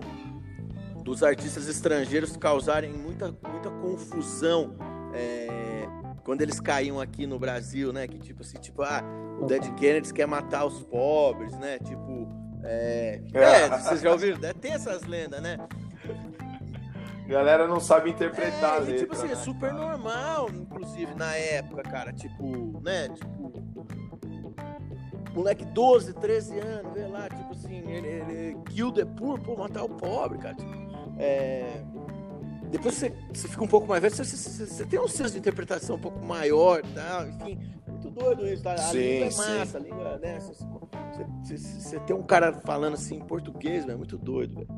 dos artistas estrangeiros causarem muita, muita confusão é, quando eles caíam aqui no Brasil, né? Que tipo assim, tipo, ah, o Dead Kennedys quer matar os pobres, né? Tipo, é, é vocês já ouviram? Deve ter essas lendas, né? Galera não sabe interpretar a É, e, letra. tipo assim, é né? super normal, inclusive, na época, cara. Tipo, né? Tipo. moleque 12, 13 anos, vê lá, tipo assim, ele, ele kill the poor, pô, matar o pobre, cara. Tipo, é, depois você, você fica um pouco mais velho, você, você, você, tem um senso de interpretação um pouco maior tal, enfim. Muito doido isso, tá? A Sim, língua é sim. massa, a língua, né? Você, você, você- você tem um cara falando assim em português, velho, é muito doido, velho.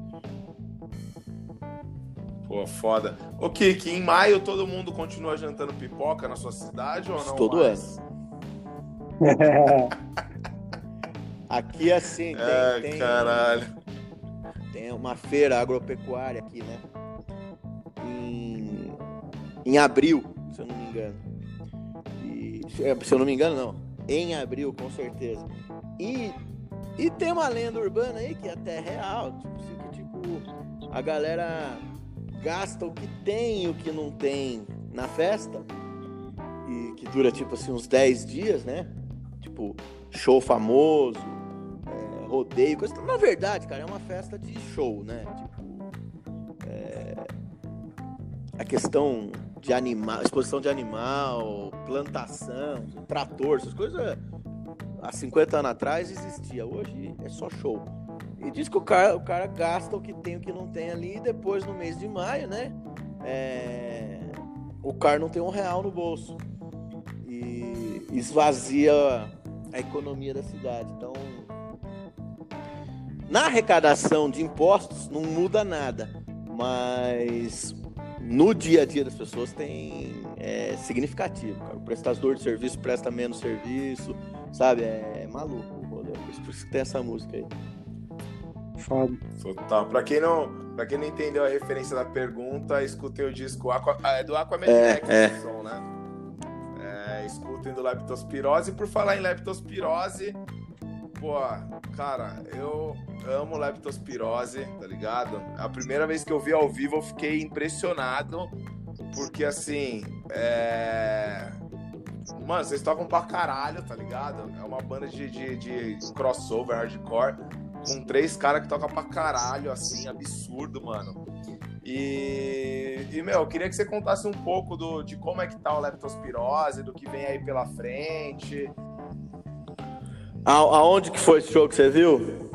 Pô, foda. Ô, Kiki, em maio todo mundo continua jantando pipoca na sua cidade ou não? Todo mais? ano. Aqui assim, tem, Ai, tem, caralho. tem uma feira agropecuária aqui, né? Em, em abril, se eu não me engano. E, se eu não me engano, não. Em abril, com certeza. E, e tem uma lenda urbana aí que é até real. Tipo assim, que tipo, a galera gasta o que tem e o que não tem na festa. E que dura tipo assim uns 10 dias, né? Tipo, show famoso, é, rodeio, coisa. Na verdade, cara, é uma festa de show, né? Tipo, é, a questão de animal, exposição de animal, plantação, trator, essas coisas há 50 anos atrás existia. Hoje é só show. E diz que o cara, o cara gasta o que tem o que não tem ali, e depois no mês de maio, né? é, o cara não tem um real no bolso. E esvazia a economia da cidade. Então, na arrecadação de impostos não muda nada, mas no dia a dia das pessoas tem é significativo. Cara. O prestador de serviço presta menos serviço, sabe? É maluco o rolê. Por isso que tem essa música aí. Foda. Total. Pra quem não, pra quem não entendeu a referência da pergunta, escutem o disco Aqua, ah, é do Aquamedinex É, é. esse som, né? É, escutem do Leptospirose. E por falar em leptospirose, pô, cara, eu amo leptospirose, tá ligado? A primeira vez que eu vi ao vivo eu fiquei impressionado, porque assim, é. Mano, vocês tocam pra caralho, tá ligado? É uma banda de, de, de crossover, hardcore, com três caras que tocam pra caralho, assim, absurdo, mano. E, e, meu, eu queria que você contasse um pouco do, de como é que tá o leptospirose, do que vem aí pela frente. A- aonde que foi esse show que você viu?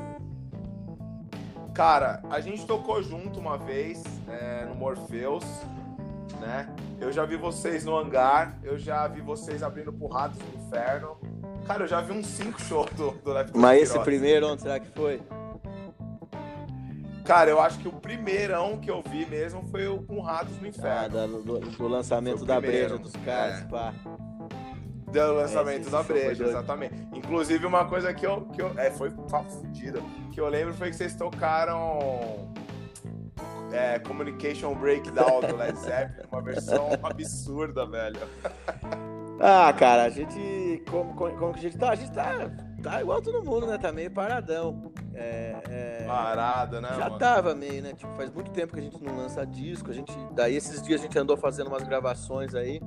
Cara, a gente tocou junto uma vez é, no Morpheus, né? Eu já vi vocês no hangar, eu já vi vocês abrindo pro Ratos do Inferno. Cara, eu já vi uns cinco shows do, do Leptospirose. Mas esse primeiro, onde será que foi? Cara, eu acho que o primeirão que eu vi mesmo foi o com Ratos no Ah, Inferno. da- do, do lançamento Foi o da breja dos caras, é. pá. Do lançamento esse da breja, exatamente. Inclusive, uma coisa que eu. Que eu é, foi tá fudido. Que eu lembro foi que vocês tocaram. É, Communication Breakdown do Led Zeppelin, uma versão absurda, velho. Ah, cara, a gente. Como, como, como que a gente tá? A gente tá, tá igual todo mundo, né? Tá meio paradão. É, é, Parada, né, já mano? tava meio, né? Tipo, faz muito tempo que a gente não lança disco. A gente, daí esses dias a gente andou fazendo umas gravações aí.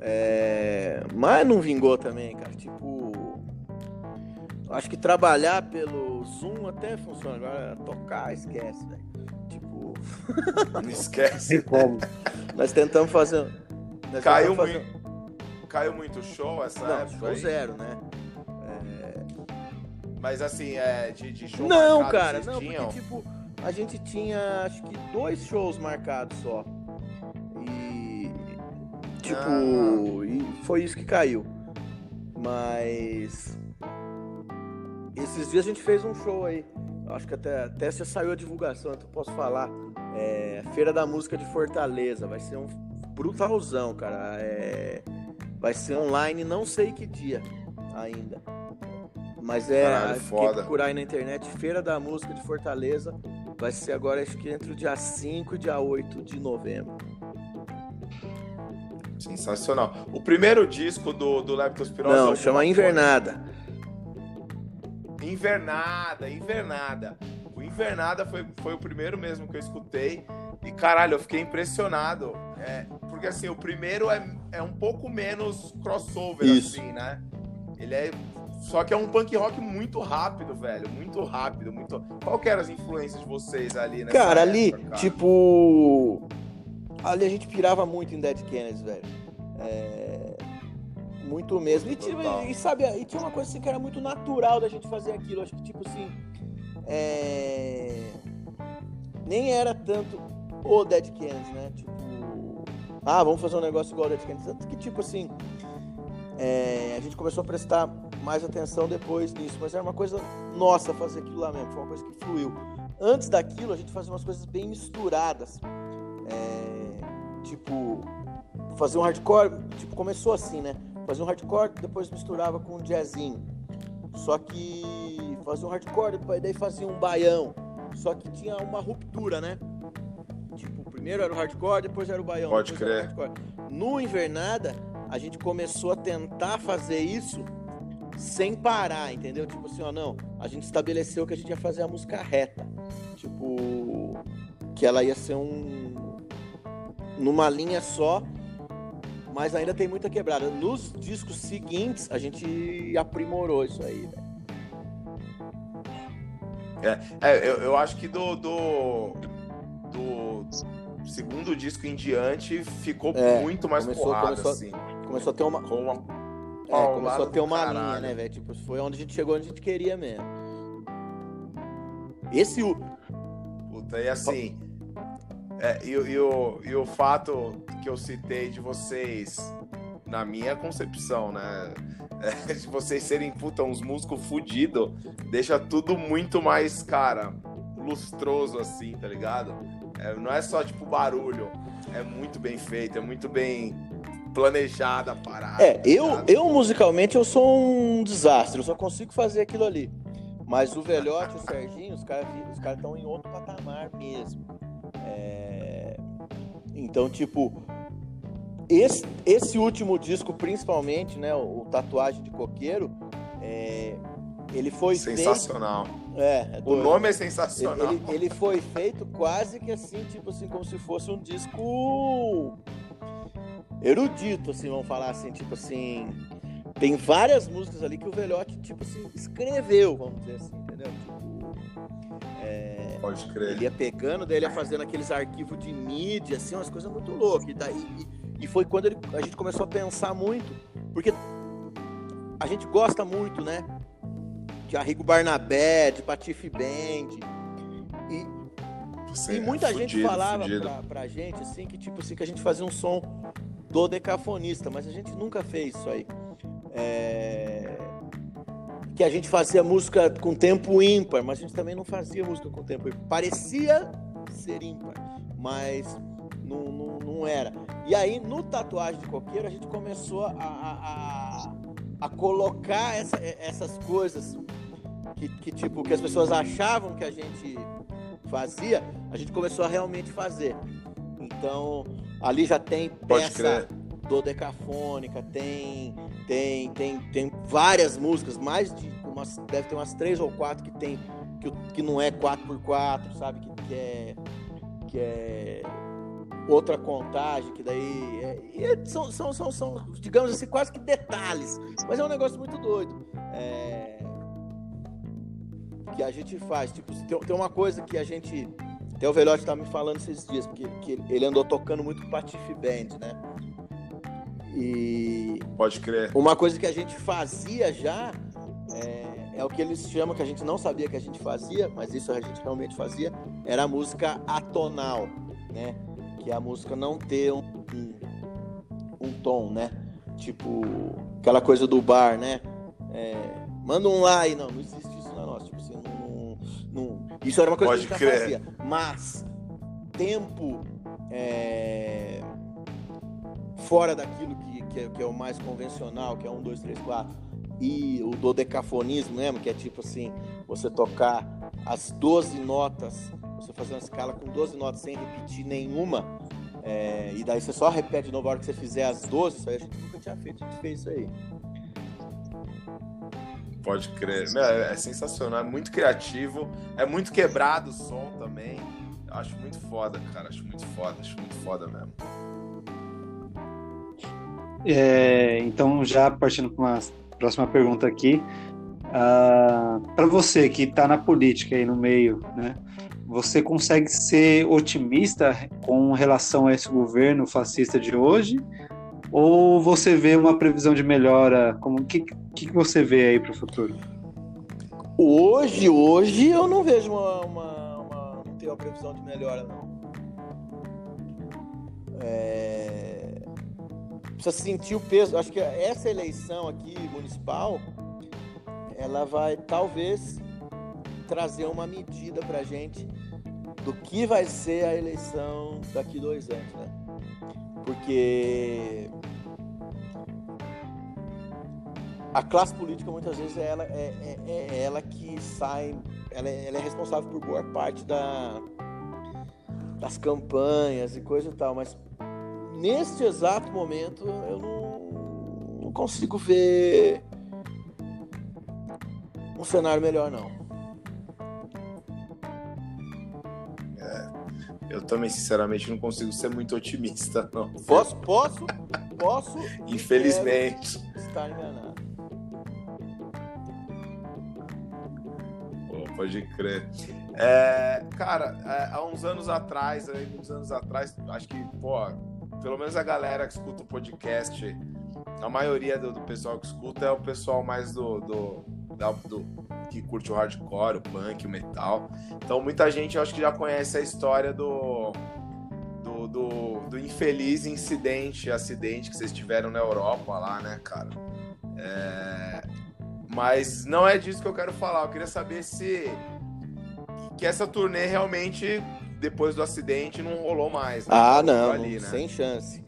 É, mas não vingou também, cara. Tipo. Acho que trabalhar pelo Zoom até funciona. Agora tocar, esquece, velho. Tipo, Não esquece. Como. nós tentamos fazer. nós Caiu tentamos fazer- muito. Caiu muito show essa Não, época. show aí? zero, né? Mas assim, é de, de show Não, marcado cara, não, tinham? porque tipo, a gente tinha acho que dois shows marcados só. E tipo, Ah. e foi isso que caiu. Mas esses dias a gente fez um show aí. Acho que até, até já saiu a divulgação, então posso falar. É, Feira da Música de Fortaleza. Vai ser um brutalzão, cara. É, vai ser online, não sei que dia ainda. Mas é, Caralho, foda. procurar aí na internet, Feira da Música de Fortaleza. Vai ser agora, acho que entre o dia 5 e dia 8 de novembro. Sensacional. O primeiro disco do, do Leptospirose... Não, é o chama Invernada. Invernada, Invernada. O Invernada foi, foi o primeiro mesmo que eu escutei. E caralho, eu fiquei impressionado. É, porque assim, o primeiro é, é um pouco menos crossover, Isso. assim, né? Ele é. Só que é um punk rock muito rápido, velho. Muito rápido, muito. Qual que eram as influências de vocês ali, né? Cara, ali, tipo. Ali a gente pirava muito em Dead Kennedys, velho. É, Muito mesmo. E, tipo, e, sabe, e tinha uma coisa assim que era muito natural da gente fazer aquilo. Acho que, tipo assim. É... Nem era tanto o Dead Kennedy, né? Tipo. Ah, vamos fazer um negócio igual o Dead Kennedy. Tanto que, tipo assim. É... A gente começou a prestar mais atenção depois nisso. Mas era uma coisa nossa fazer aquilo lá mesmo. Foi uma coisa que fluiu. Antes daquilo, a gente fazia umas coisas bem misturadas. É... Tipo. Fazer um hardcore. Tipo, começou assim, né? Fazia um hardcore, depois misturava com um jazzinho. Só que fazia um hardcore, daí fazia um baião. Só que tinha uma ruptura, né? Primeiro era o hardcore, depois era o baião. Pode crer. No Invernada, a gente começou a tentar fazer isso sem parar, entendeu? Tipo assim, ó, não, a gente estabeleceu que a gente ia fazer a música reta. Tipo, que ela ia ser um. numa linha só, mas ainda tem muita quebrada. Nos discos seguintes, a gente aprimorou isso aí, velho. É, é eu, eu, acho que do, do, do, segundo disco em diante ficou é, muito mais começou, porrada, começou, assim. Começou a ter uma... uma é, começou a ter uma linha, né, velho? Tipo, foi onde a gente chegou, onde a gente queria mesmo. Esse... Puta, e assim... É, e, e, o, e o fato que eu citei de vocês, na minha concepção, né? É, de vocês serem, puta, uns músicos fudidos, deixa tudo muito mais, cara, lustroso assim, tá ligado? É, não é só, tipo, barulho. É muito bem feito, é muito bem planejada a parada. É, eu, eu musicalmente eu sou um desastre, eu só consigo fazer aquilo ali. Mas o Velhote e o Serginho, os caras os cara estão em outro patamar mesmo. É... Então, tipo, esse, esse último disco, principalmente, né, o, o Tatuagem de Coqueiro, é... ele foi sensacional. Feito... É, é o nome é sensacional. Ele, ele, foi feito quase que assim, tipo assim, como se fosse um disco erudito, assim, vamos falar assim, tipo assim. Tem várias músicas ali que o Velhote, tipo assim, escreveu, vamos dizer assim, entendeu? Tipo, é, Pode crer. Ele ia pegando, daí ele ia fazendo aqueles arquivos de mídia, assim, umas coisas muito loucas. E, daí, e, e foi quando ele, a gente começou a pensar muito, porque a gente gosta muito, né? De Arrigo Barnabé, de Patife Band. E, Você e muita é gente fudido, falava Pra, pra gente, assim, que tipo assim, que a gente fazia um som do decafonista, mas a gente nunca fez isso aí. É que a gente fazia música com tempo ímpar, mas a gente também não fazia música com tempo ímpar. Parecia ser ímpar, mas não, não, não era. E aí, no Tatuagem de Coqueiro, a gente começou a, a, a colocar essa, essas coisas que, que, tipo, que as pessoas achavam que a gente fazia, a gente começou a realmente fazer. Então, ali já tem peça do Decafônica, tem, tem, tem, tem várias músicas, mais de umas, deve ter umas três ou quatro que tem que, que não é 4x4, sabe? Que, que é que é outra contagem, que daí é, é, são, são, são, são, digamos assim, quase que detalhes, mas é um negócio muito doido. É, que a gente faz, tipo, tem, tem uma coisa que a gente até o Velhote tá me falando esses dias, porque que ele andou tocando muito com Patife Band, né? E. Pode crer. Uma coisa que a gente fazia já é, é, o que eles chamam, que a gente não sabia que a gente fazia, mas isso a gente realmente fazia, era a música atonal, né? Que é a música não ter um, um, um tom, né? Tipo, aquela coisa do bar, né? É, manda um lá e não, não existe Tipo assim, não, não, isso era uma coisa Pode que a gente fazia. Mas tempo é, fora daquilo que, que é, que, é, o mais convencional, que é um, dois, três, quatro, e o dodecafonismo mesmo, que é tipo assim, você tocar as 12 notas, você fazer uma escala com 12 notas sem repetir nenhuma, é, e daí você só repete de novo a hora que você fizer as 12, isso aí a gente nunca tinha feito, a gente fez isso aí. Pode crer. é, é sensacional, é muito criativo, é muito quebrado o som também. Acho muito foda, cara. Acho muito foda, acho muito foda mesmo. É, então, já partindo para uma próxima pergunta aqui. Uh, ah, para você que está na política aí no meio, né? Você consegue ser otimista com relação a esse governo fascista de hoje? Ou você vê uma previsão de melhora? Como que que você vê aí para o futuro? Hoje, hoje eu não vejo uma, uma, uma não tenho uma previsão de melhora não. É... Precisa sentir o peso. Acho que essa eleição aqui municipal, ela vai talvez trazer uma medida para gente do que vai ser a eleição daqui dois anos, né? Porque a classe política muitas vezes é ela, é, é, é ela que sai, ela é, ela é, responsável por boa parte da, das campanhas e coisa e tal, mas neste exato momento eu não, não consigo ver um cenário melhor não. Eu também, sinceramente, não consigo ser muito otimista, não. Posso, posso, posso. Infelizmente. Estar enganado. Pode crer. É, cara, é, há uns anos atrás, aí, uns anos atrás, acho que, pô, pelo menos a galera que escuta o podcast, a maioria do, do pessoal que escuta é o pessoal mais do, do, do que curte o hardcore, o punk, o metal. Então muita gente eu acho que já conhece a história do, do, do, do infeliz incidente, acidente que vocês tiveram na Europa lá, né, cara? É... Mas não é disso que eu quero falar. Eu queria saber se que essa turnê realmente depois do acidente não rolou mais. Né? Ah, não, ali, né? sem chance.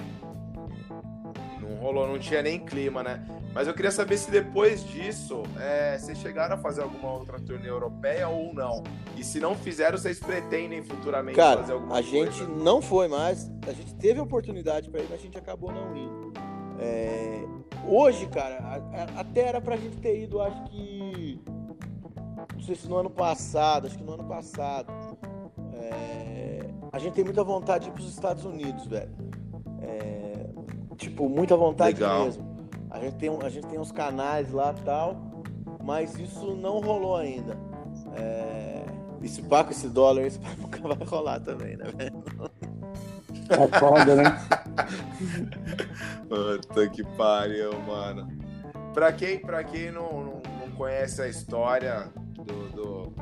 Não rolou, não tinha nem clima, né? Mas eu queria saber se depois disso é, vocês chegaram a fazer alguma outra turnê europeia ou não. E se não fizeram, vocês pretendem futuramente Cara, fazer alguma a coisa? gente não foi mais. A gente teve a oportunidade para ir, mas a gente acabou não indo. É, hoje, cara, a, a, até era pra gente ter ido, acho que. Não sei se no ano passado, acho que no ano passado. É, a gente tem muita vontade de ir pros Estados Unidos, velho. É, tipo, muita vontade Legal. mesmo. A gente tem, a gente tem uns canais lá tal, mas isso não rolou ainda. É, esse paco, esse dólar, esse paco nunca vai rolar também, né, velho? É foda, né? Puta que pariu, mano. Pra quem, pra quem não, não, não conhece a história do, do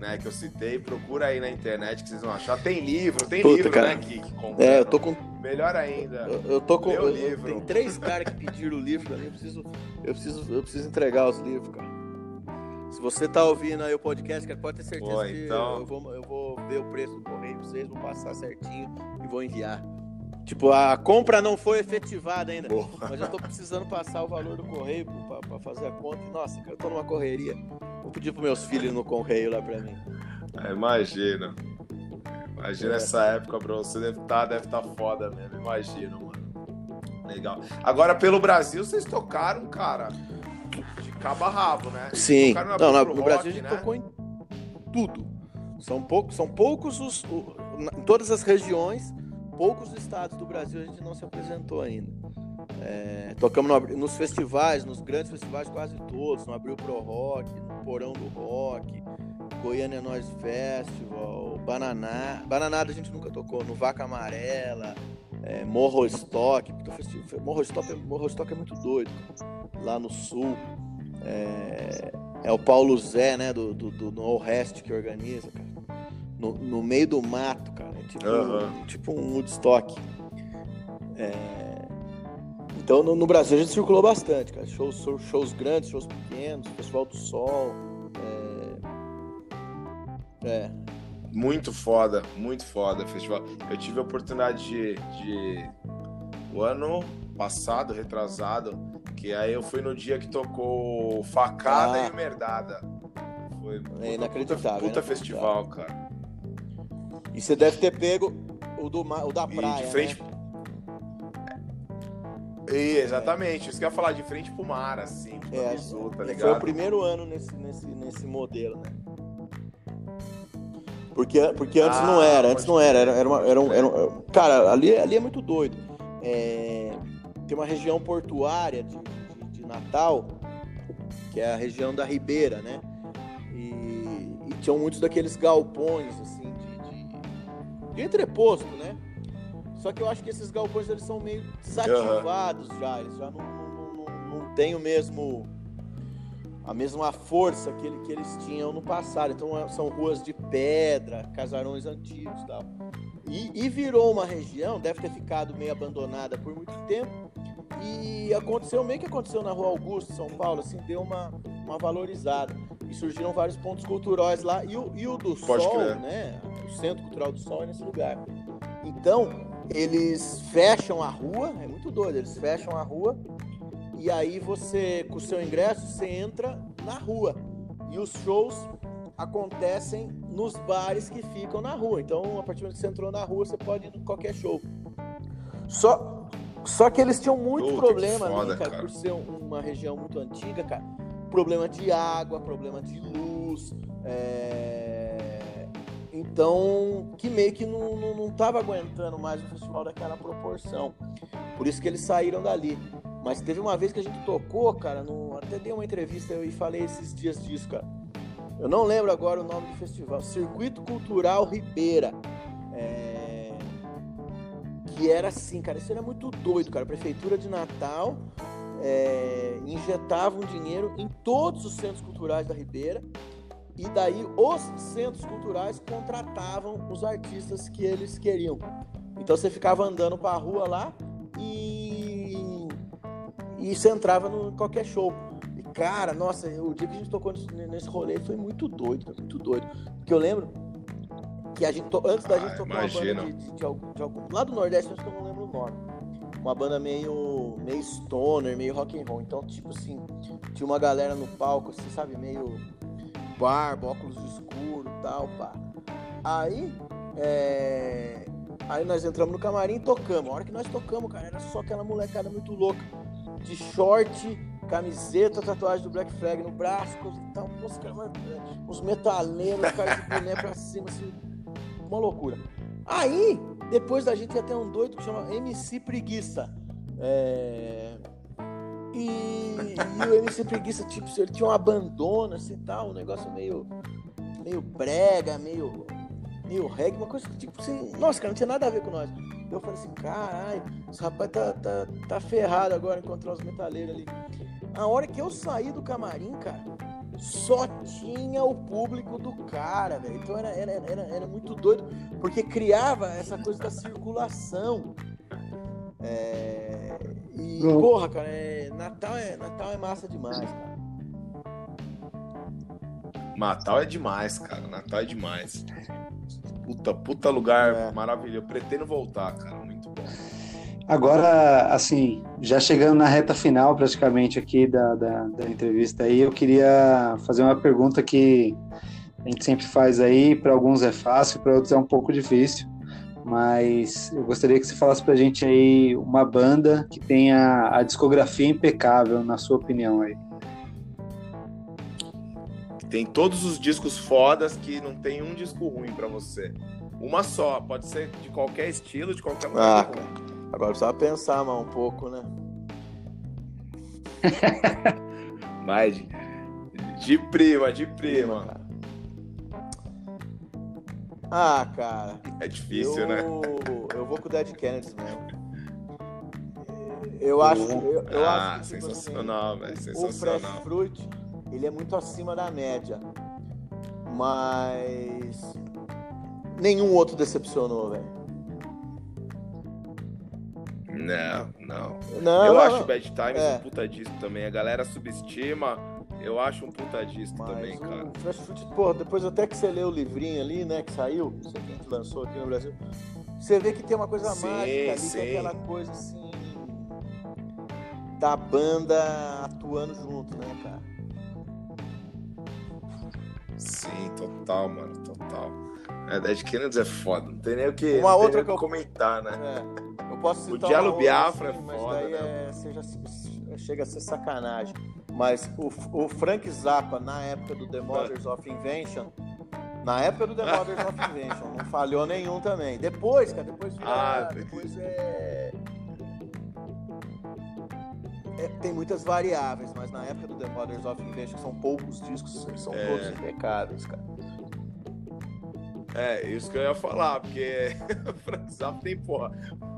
né, que eu citei, procura aí na internet que vocês vão achar. Tem livro, tem Puta, livro, cara. né, que, que compra. É, eu tô com. Melhor ainda. Eu, eu tô com. Eu- livro. Tem três caras que pediram o livro mim. Eu preciso, eu preciso, eu preciso entregar os livros, cara. Se você tá ouvindo aí o podcast, cara, pode ter certeza Pô, que então- eu, vou, eu vou ver o preço do correio pra vocês, vou passar certinho e vou enviar. Tipo, a compra não foi efetivada ainda. Boa. Mas eu tô precisando passar o valor do correio pra, pra fazer a conta. Nossa, eu tô numa correria. Vou pedir pros meus filhos no correio lá pra mim. É, imagina. Imagina É. essa época pra você deve estar deve tá foda mesmo, imagino, mano. Legal. Agora, pelo Brasil, vocês tocaram, cara, de cabo a rabo, né? Sim. Não, na- no Rock, Brasil a gente né? tocou em tudo. São poucos, são poucos os. o- na- em todas as regiões, poucos estados do Brasil a gente não se apresentou ainda. É, tocamos no nos festivais, nos grandes festivais, quase todos. No Abril Pro Rock, no Porão do Rock, Goiânia Noise Festival, Bananá. Bananada a gente nunca tocou. No Vaca Amarela, é, Morro Stock. Morro Stock, é- Morro Stock é muito doido. Lá no sul. É, é o Paulo Zé, né, do, do, do No Rest que organiza, cara. No, no meio do mato, cara. É tipo, Aham. tipo um Woodstock. É, Então no, no Brasil a gente circulou bastante, cara. Shows, shows, grandes, shows pequenos, Festival do Sol. É, é, Muito foda, muito foda festival. Eu tive a oportunidade de, de- o ano passado, retrasado, que aí eu fui no dia que tocou Facada Ah. e Merdada. Foi puta, inacreditável, puta, puta inacreditável. festival, cara. E você deve ter pego o, do, o da E praia, de frente. né? E, exatamente, isso que eu ia falar, de frente pro mar, assim, É, bizu, tá e ligado? Foi o primeiro ano nesse, nesse, nesse modelo, né? Porque, porque antes Ah, não era, antes não era. Era, era, uma, era, um, era um- Cara, ali, ali é muito doido. É, tem uma região portuária de, de, de Natal, que é a região da Ribeira, né? E, e tinham muitos daqueles galpões, assim, entreposto, né? Só que eu acho que esses galpões eles são meio desativados uhum. já. Eles já não, não, não, não têm o mesmo. A mesma força que, ele, que eles tinham no passado. Então é, são ruas de pedra, casarões antigos e tal. E, e virou uma região, deve ter ficado meio abandonada por muito tempo. E aconteceu meio que aconteceu na Rua Augusto, São Paulo, assim, deu uma, uma valorizada. E surgiram vários pontos culturais lá. E o, e o do Pode Sol, né? O Centro Cultural do Sol é nesse lugar. Então, eles fecham a rua, é muito doido, eles fecham a rua e aí você, com o seu ingresso, você entra na rua. E os shows acontecem nos bares que ficam na rua. Então, a partir do momento que você entrou na rua, você pode ir em qualquer show. Só, só que eles tinham muito Puta, problema foda, ali, cara, cara, por ser uma região muito antiga, cara. Problema de água, problema de luz. É... Então, que meio que não, não, não tava aguentando mais o festival daquela proporção. Por isso que eles saíram dali. Mas teve uma vez que a gente tocou, cara, no... até dei uma entrevista e falei esses dias disso, cara. Eu não lembro agora o nome do festival. Circuito Cultural Ribeira. É que era assim, cara, isso era muito doido, cara. A prefeitura de Natal é, injetava um dinheiro em todos os centros culturais da Ribeira e daí os centros culturais contratavam os artistas que eles queriam. Então você ficava andando para a rua lá e e você entrava no qualquer show. E cara, nossa, o dia que a gente tocou nesse rolê foi muito doido, muito doido. Porque eu lembro que a gente antes da ah, gente tocar imagina. uma banda de, de, de, de, algum lá do Nordeste, acho que eu não lembro o nome. Uma banda meio meio stoner, meio rock and roll. Então, tipo assim, tinha uma galera no palco, assim, sabe, meio barba, óculos escuros, tal, pá. Aí, é... aí nós entramos no camarim e tocamos. A hora que nós tocamos, cara, era só aquela molecada muito louca de short, camiseta, tatuagem do Black Flag no braço, coisa e tal. Nossa, cara, uns metaleiros, cara de boné pra cima, assim uma loucura. Aí, depois da gente ia ter um doido que chama MC Preguiça. É... E, e, o MC Preguiça, tipo, ele tinha um abandono, assim, tal, um negócio meio, meio brega, meio, meio reggae, uma coisa que, tipo, assim, nossa, cara, não tinha nada a ver com nós. Eu falei assim, caralho, esse rapaz tá, tá, tá ferrado agora encontrar os metaleiros ali. A hora que eu saí do camarim, cara, só tinha o público do cara, velho. Então era, era, era, era muito doido, porque criava essa coisa da circulação. É... E, porra, cara, é... Natal, é... Natal é massa demais, cara. Natal é demais, cara. Natal é demais. Puta, puta lugar é. maravilhoso. Eu pretendo voltar, cara. Agora, assim, já chegando na reta final praticamente aqui da, da, da, entrevista aí, eu queria fazer uma pergunta que a gente sempre faz aí, para alguns é fácil, para outros é um pouco difícil, mas eu gostaria que você falasse para a gente aí uma banda que tenha a discografia impecável, na sua opinião aí. Tem todos os discos fodas que não tem um disco ruim para você. Uma só, pode ser de qualquer estilo, de qualquer ah, Agora precisava pensar mais um pouco, né? Mas de prima, de prima. Ah, cara. É difícil, eu, né? Eu vou com o Dead Kennedys mesmo. Eu acho, eu, eu ah, acho que, tipo, sensacional, assim, velho. Sensacional. O Fresh Fruit, ele é muito acima da média. Mas nenhum outro decepcionou, velho. Não, não. não eu não, acho não. Bad Times é. um puta disco também. A galera subestima. Eu acho um puta disco Mas também, cara. O Fresh Fruit, pô, depois até que você lê o livrinho ali, né, que saiu, que lançou aqui no Brasil, você vê que tem uma coisa sim, mágica ali, sim. que é aquela coisa assim da banda atuando junto, né, cara? Sim, total, mano, total. É, Dead Kennedys é foda, não tem nem o que, uma outra que eu... comentar, né? É. Posso citar o Diallo Biafra assim, é foda, mas daí né? é, seja, chega a ser sacanagem. Mas o, o Frank Zappa, na época do The Mothers of Invention, na época do The Mothers of Invention, não falhou nenhum também. Depois, cara, depois vira, ah, depois é... é... Tem muitas variáveis, mas na época do The Mothers of Invention são poucos discos, são é. todos impecáveis, cara. É, isso que eu ia falar, porque o Frank Zappa tem, porra,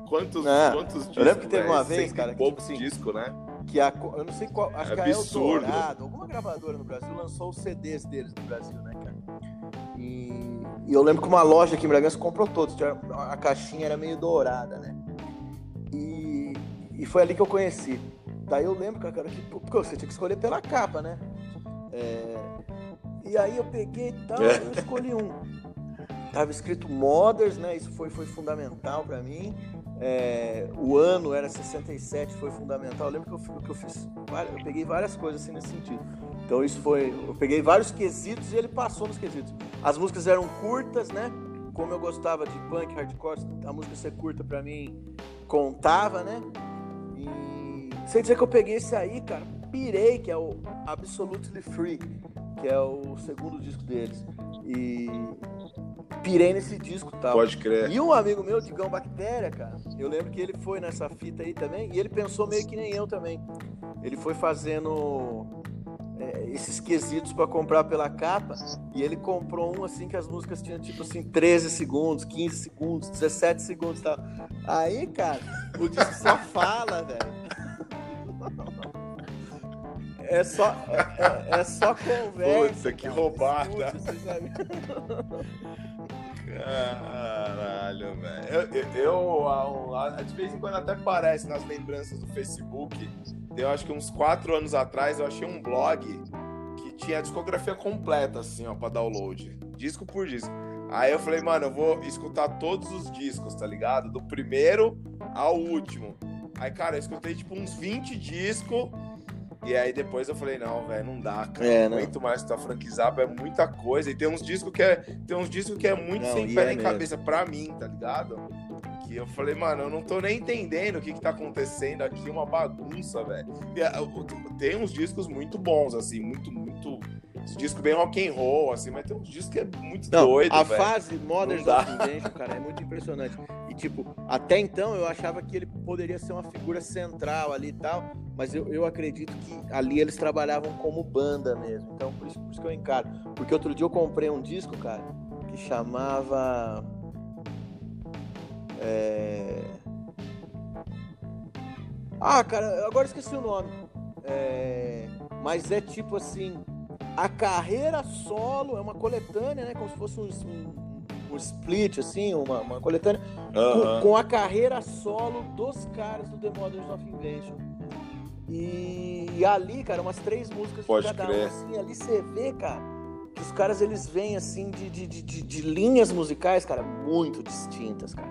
Quantos, Não, quantos discos? eu lembro que teve velho? uma vez, cara, que, poucos tipo assim, discos, né? que a, eu não sei qual, acho É que a absurdo. Eldorado, alguma gravadora no Brasil lançou os CDs deles no Brasil, né, cara? E, e eu lembro que uma loja aqui em Bragança comprou todos, a caixinha era meio dourada, né? E, e foi ali que eu conheci. Daí eu lembro, cara, que porque você tinha que escolher pela capa, né? É, e aí eu peguei e tal, É. eu escolhi um. Tava escrito Mothers, né? Isso foi, foi fundamental pra mim. É, o ano era 67, foi fundamental. Eu lembro que eu, que eu fiz. Eu peguei várias coisas assim nesse sentido. Então isso foi. Eu peguei vários quesitos e ele passou nos quesitos. As músicas eram curtas, né? Como eu gostava de punk, hardcore, a música ser curta pra mim contava, né? E sem dizer que eu peguei esse aí, cara, pirei, que é o Absolutely Free, que é o segundo disco deles. E pirei nesse disco tal. Pode crer. E um amigo meu, Digão Bactéria, cara, eu lembro que ele foi nessa fita aí também, e ele pensou meio que nem eu também. Ele foi fazendo é, esses quesitos pra comprar pela capa, e ele comprou um assim que as músicas tinham tipo assim 13 segundos, 15 segundos, 17 segundos e tal. Aí, cara, o disco só fala, velho. É só, é, é- é só conversa. Puta, que roubada. Escute? Caralho, velho. Eu, eu, eu, de vez em quando até aparece nas lembranças do Facebook. Eu acho que uns quatro anos atrás eu achei um blog que tinha a discografia completa, assim, ó, pra download. Disco por disco. Aí eu falei, mano, eu vou escutar todos os discos, tá ligado? Do primeiro ao último. Aí, cara, eu escutei tipo uns 20 discos. E aí depois eu falei, não, velho, não dá, cara. É, não não. aguento mais Frank Zappa, é muita coisa. E tem uns discos que é, tem uns discos que é muito Não, sem pé é nem cabeça pra mim, tá ligado? Que eu falei, mano, eu não tô nem entendendo o que que tá acontecendo aqui, uma bagunça, velho. Tem uns discos muito bons, assim, muito, muito. Esse disco bem rock and roll, assim, mas tem uns discos que é muito Não, doido, a velho. fase Modern of Invention, cara, é muito impressionante. Tipo, até então eu achava que ele poderia ser uma figura central ali e tal, mas eu, eu acredito que ali eles trabalhavam como banda mesmo. Então, por isso, por isso que eu encaro. Porque outro dia eu comprei um disco, cara, que chamava. É... Ah, cara, agora esqueci o nome. É, Mas é tipo assim, a carreira solo é uma coletânea, né? Como se fosse um, um- um split, assim, uma, uma coletânea, com, Aham. com a carreira solo dos caras do The Modern of Invention. E, e ali, cara, umas três músicas de Pode cada um, crer. assim, ali você vê, cara, que os caras eles vêm assim de, de, de, de- de linhas musicais, cara, muito distintas, cara.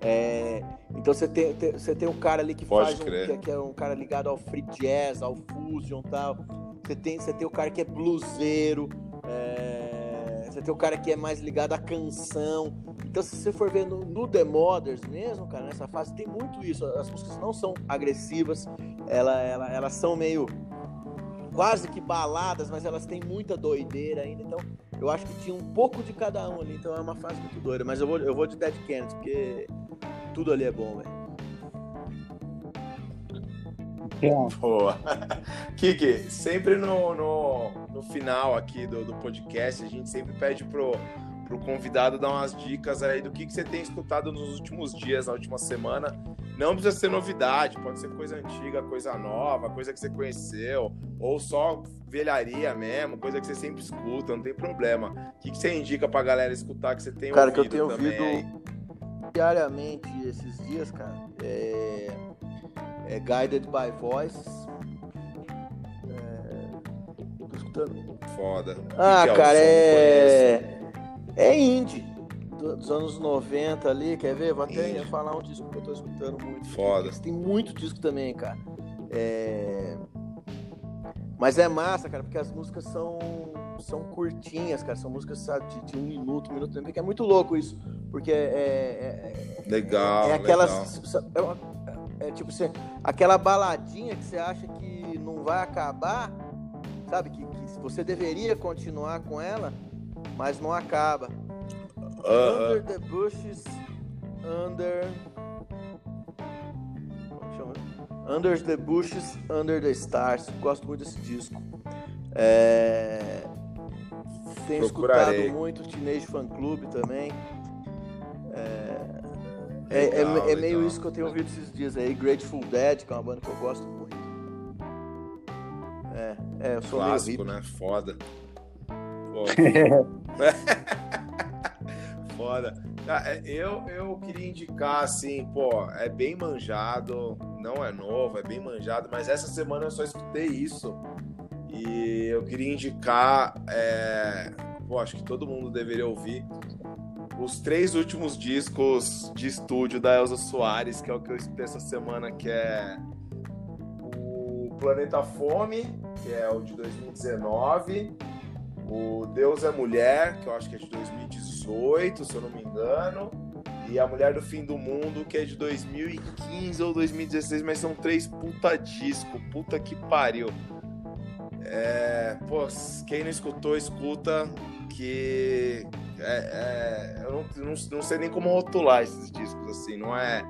É, então você tem, tem- você tem um cara ali que Pode faz um, que, que é um cara ligado ao free jazz, ao fusion e tal. Você tem, você tem o cara que é bluseiro, é, você tem o cara que é mais ligado à canção. Então, se você for ver no, no The Mothers mesmo, cara, nessa fase tem muito isso. As músicas não são agressivas, ela, ela- elas são meio quase que baladas, mas elas têm muita doideira ainda. Então, eu acho que tinha um pouco de cada um ali. Então, é uma fase muito doida. Mas eu vou, eu vou de Dead Kennedys, porque tudo ali é bom, velho. Bom, Boa. Kiki, sempre no, no, no final aqui do, do podcast, a gente sempre pede pro, pro convidado dar umas dicas aí do que, que você tem escutado nos últimos dias, na última semana. Não precisa ser novidade, pode ser coisa antiga, coisa nova, coisa que você conheceu, ou só velharia mesmo, coisa que você sempre escuta, não tem problema. O que, que você indica pra galera escutar que você tem Cara, que eu ouvido tenho também ouvido aí? diariamente esses dias, cara, é, é Guided by Voices. É, tô escutando. Foda. Ah, que é cara, som? é. É indie. do- Dos anos 90 ali, quer ver? Vou até Indie. falar um disco que eu tô escutando muito. Foda. Tem muito disco também, cara. É... Mas é massa, cara, porque as músicas são, são curtinhas, cara. São músicas, sabe, de, de um minuto, um minuto meio, que é muito louco isso. Porque é, é, é- Legal, é legal. aquelas. É, uma- é tipo assim, aquela baladinha que você acha que não vai acabar, sabe? Que, que você deveria continuar com ela, mas não acaba. Aham. Under the bushes, under. Under the bushes, under the stars. Gosto muito desse disco. É... Tenho Procurarei. escutado muito Teenage Fan Club também. É, É, é, Legal, é meio legal. isso que eu tenho ouvido esses dias aí. Grateful Dead, que é uma banda que eu gosto muito. É, é eu sou Clássico, meio né? Foda. Pô. Foda. Ah, é, Eu, eu queria indicar, assim, pô, é bem manjado, não é novo, é bem manjado, mas essa semana eu só escutei isso. E eu queria indicar, é, pô, acho que todo mundo deveria ouvir os três últimos discos de estúdio da Elza Soares, que é o que eu escutei essa semana, que é o Planeta Fome, que é o de 2019, o Deus é Mulher, que eu acho que é de 2018, se eu não me engano, e A Mulher do Fim do Mundo, que é de 2015 ou 2016, mas são três puta disco, puta que pariu. É, pô, quem não escutou, escuta, que é, é, eu não, não, não sei nem como rotular esses discos, assim, não é,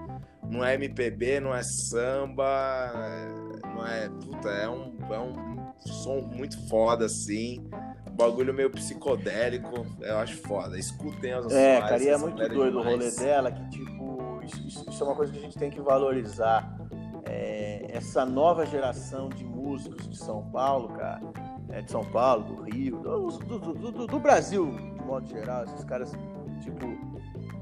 não é MPB, não é samba, é- não é, puta, é um, é um som muito foda, assim, bagulho meio psicodélico, eu acho foda, escutem as É, cara, e é muito doido o rolê demais. dela, que tipo, isso- isso é uma coisa que a gente tem que valorizar. É, essa nova geração de músicos de São Paulo, cara, é, de São Paulo, do Rio, do, do- do- do- Brasil, de modo geral, esses caras, tipo,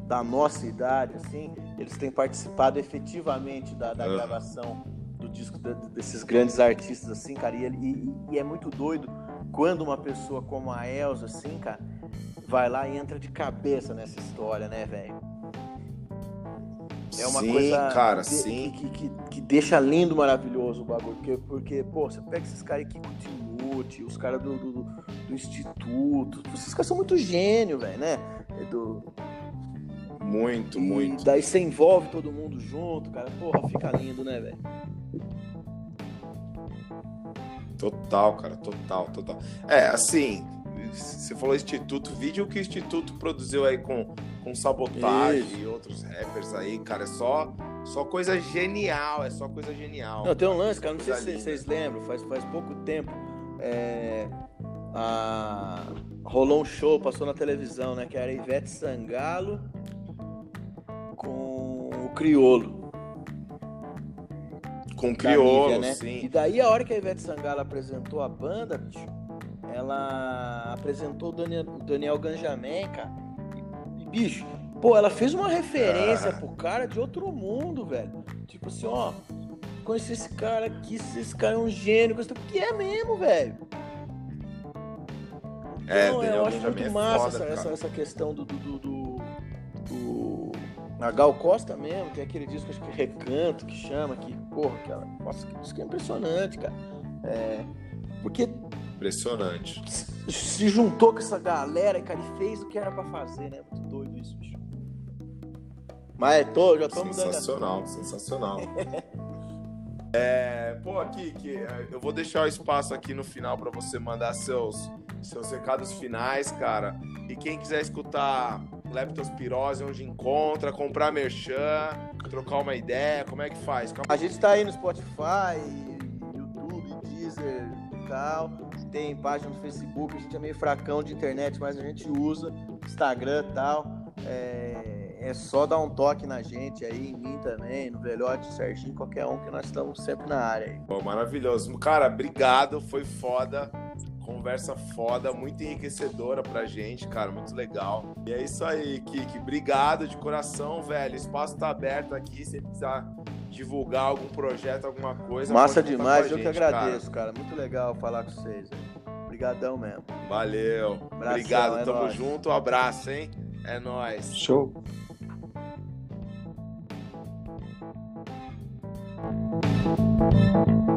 da nossa idade, assim, eles têm participado efetivamente da, da gravação do disco de- desses grandes artistas, assim, cara, e, e- e é muito doido quando uma pessoa como a Elza, assim, cara, vai lá e entra de cabeça nessa história, né, velho? É uma sim, coisa cara, de- sim. Que, que, que- que deixa lindo, maravilhoso o bagulho. Porque, porque pô, você pega esses caras aqui Kutimute, os caras do, do, do- do Instituto, esses caras são muito gênio, velho, né? É Do, Muito, e muito. daí você envolve todo mundo junto, cara. Porra, fica lindo, né, velho? Total, cara, total, total. É, assim, você falou Instituto, vídeo que o Instituto produziu aí com, com Sabotagem Isso. e outros rappers aí, cara, é só, só coisa genial, é só coisa genial. Não, tem um lance, cara, não sei se vocês lembram, faz, faz pouco tempo. é, a- rolou um show, passou na televisão, né? Que era Ivete Sangalo com o Criolo. Com Criolo, Nívea, né? E sim. daí, a hora que a Ivete Sangalo apresentou a banda, bicho, ela apresentou o Daniel, Daniel Ganjamin, cara. E, bicho, pô, ela fez uma referência Ah. pro cara de outro mundo, velho. Tipo assim, ó, conheci esse cara aqui, esse cara é um gênio, que é mesmo, velho. É, Então, Daniel eu acho Benjamin muito é massa foda, essa, essa, essa questão do, do, do, do- do- A Gal Costa mesmo, tem aquele disco, acho que Recanto, que chama, que, porra, aquela. Nossa, que disco é impressionante, cara. É, porque Impressionante. se juntou com essa galera, cara, e fez o que era pra fazer, né? Muito doido isso, bicho. Mas é todo, já tô mudando. de Sensacional, sensacional. É, pô, aqui, que eu vou deixar o espaço aqui no final para você mandar seus, seus recados finais, cara. E quem quiser escutar Leptospirose, onde encontra, comprar merchan, trocar uma ideia, como é que faz? Calma- A gente tá aí no Spotify, YouTube, Deezer e tal. Tem página no Facebook, a gente é meio fracão de internet, mas a gente usa Instagram e tal. É, é só dar um toque na gente aí, em mim também, no Velhote, Serginho, qualquer um, que nós estamos sempre na área aí. Pô, maravilhoso. Cara, obrigado, foi foda. Conversa foda, muito enriquecedora pra gente, cara, muito legal. E é isso aí, Kiki. Obrigado de coração, velho. O espaço tá aberto aqui, se precisar divulgar algum projeto, alguma coisa. Massa demais, a eu que gente, agradeço, cara. Muito legal falar com vocês. Obrigadão mesmo. cara. Valeu. Abração, Obrigado, é tamo nóis. junto. Um abraço, hein? É nóis. Show. Thank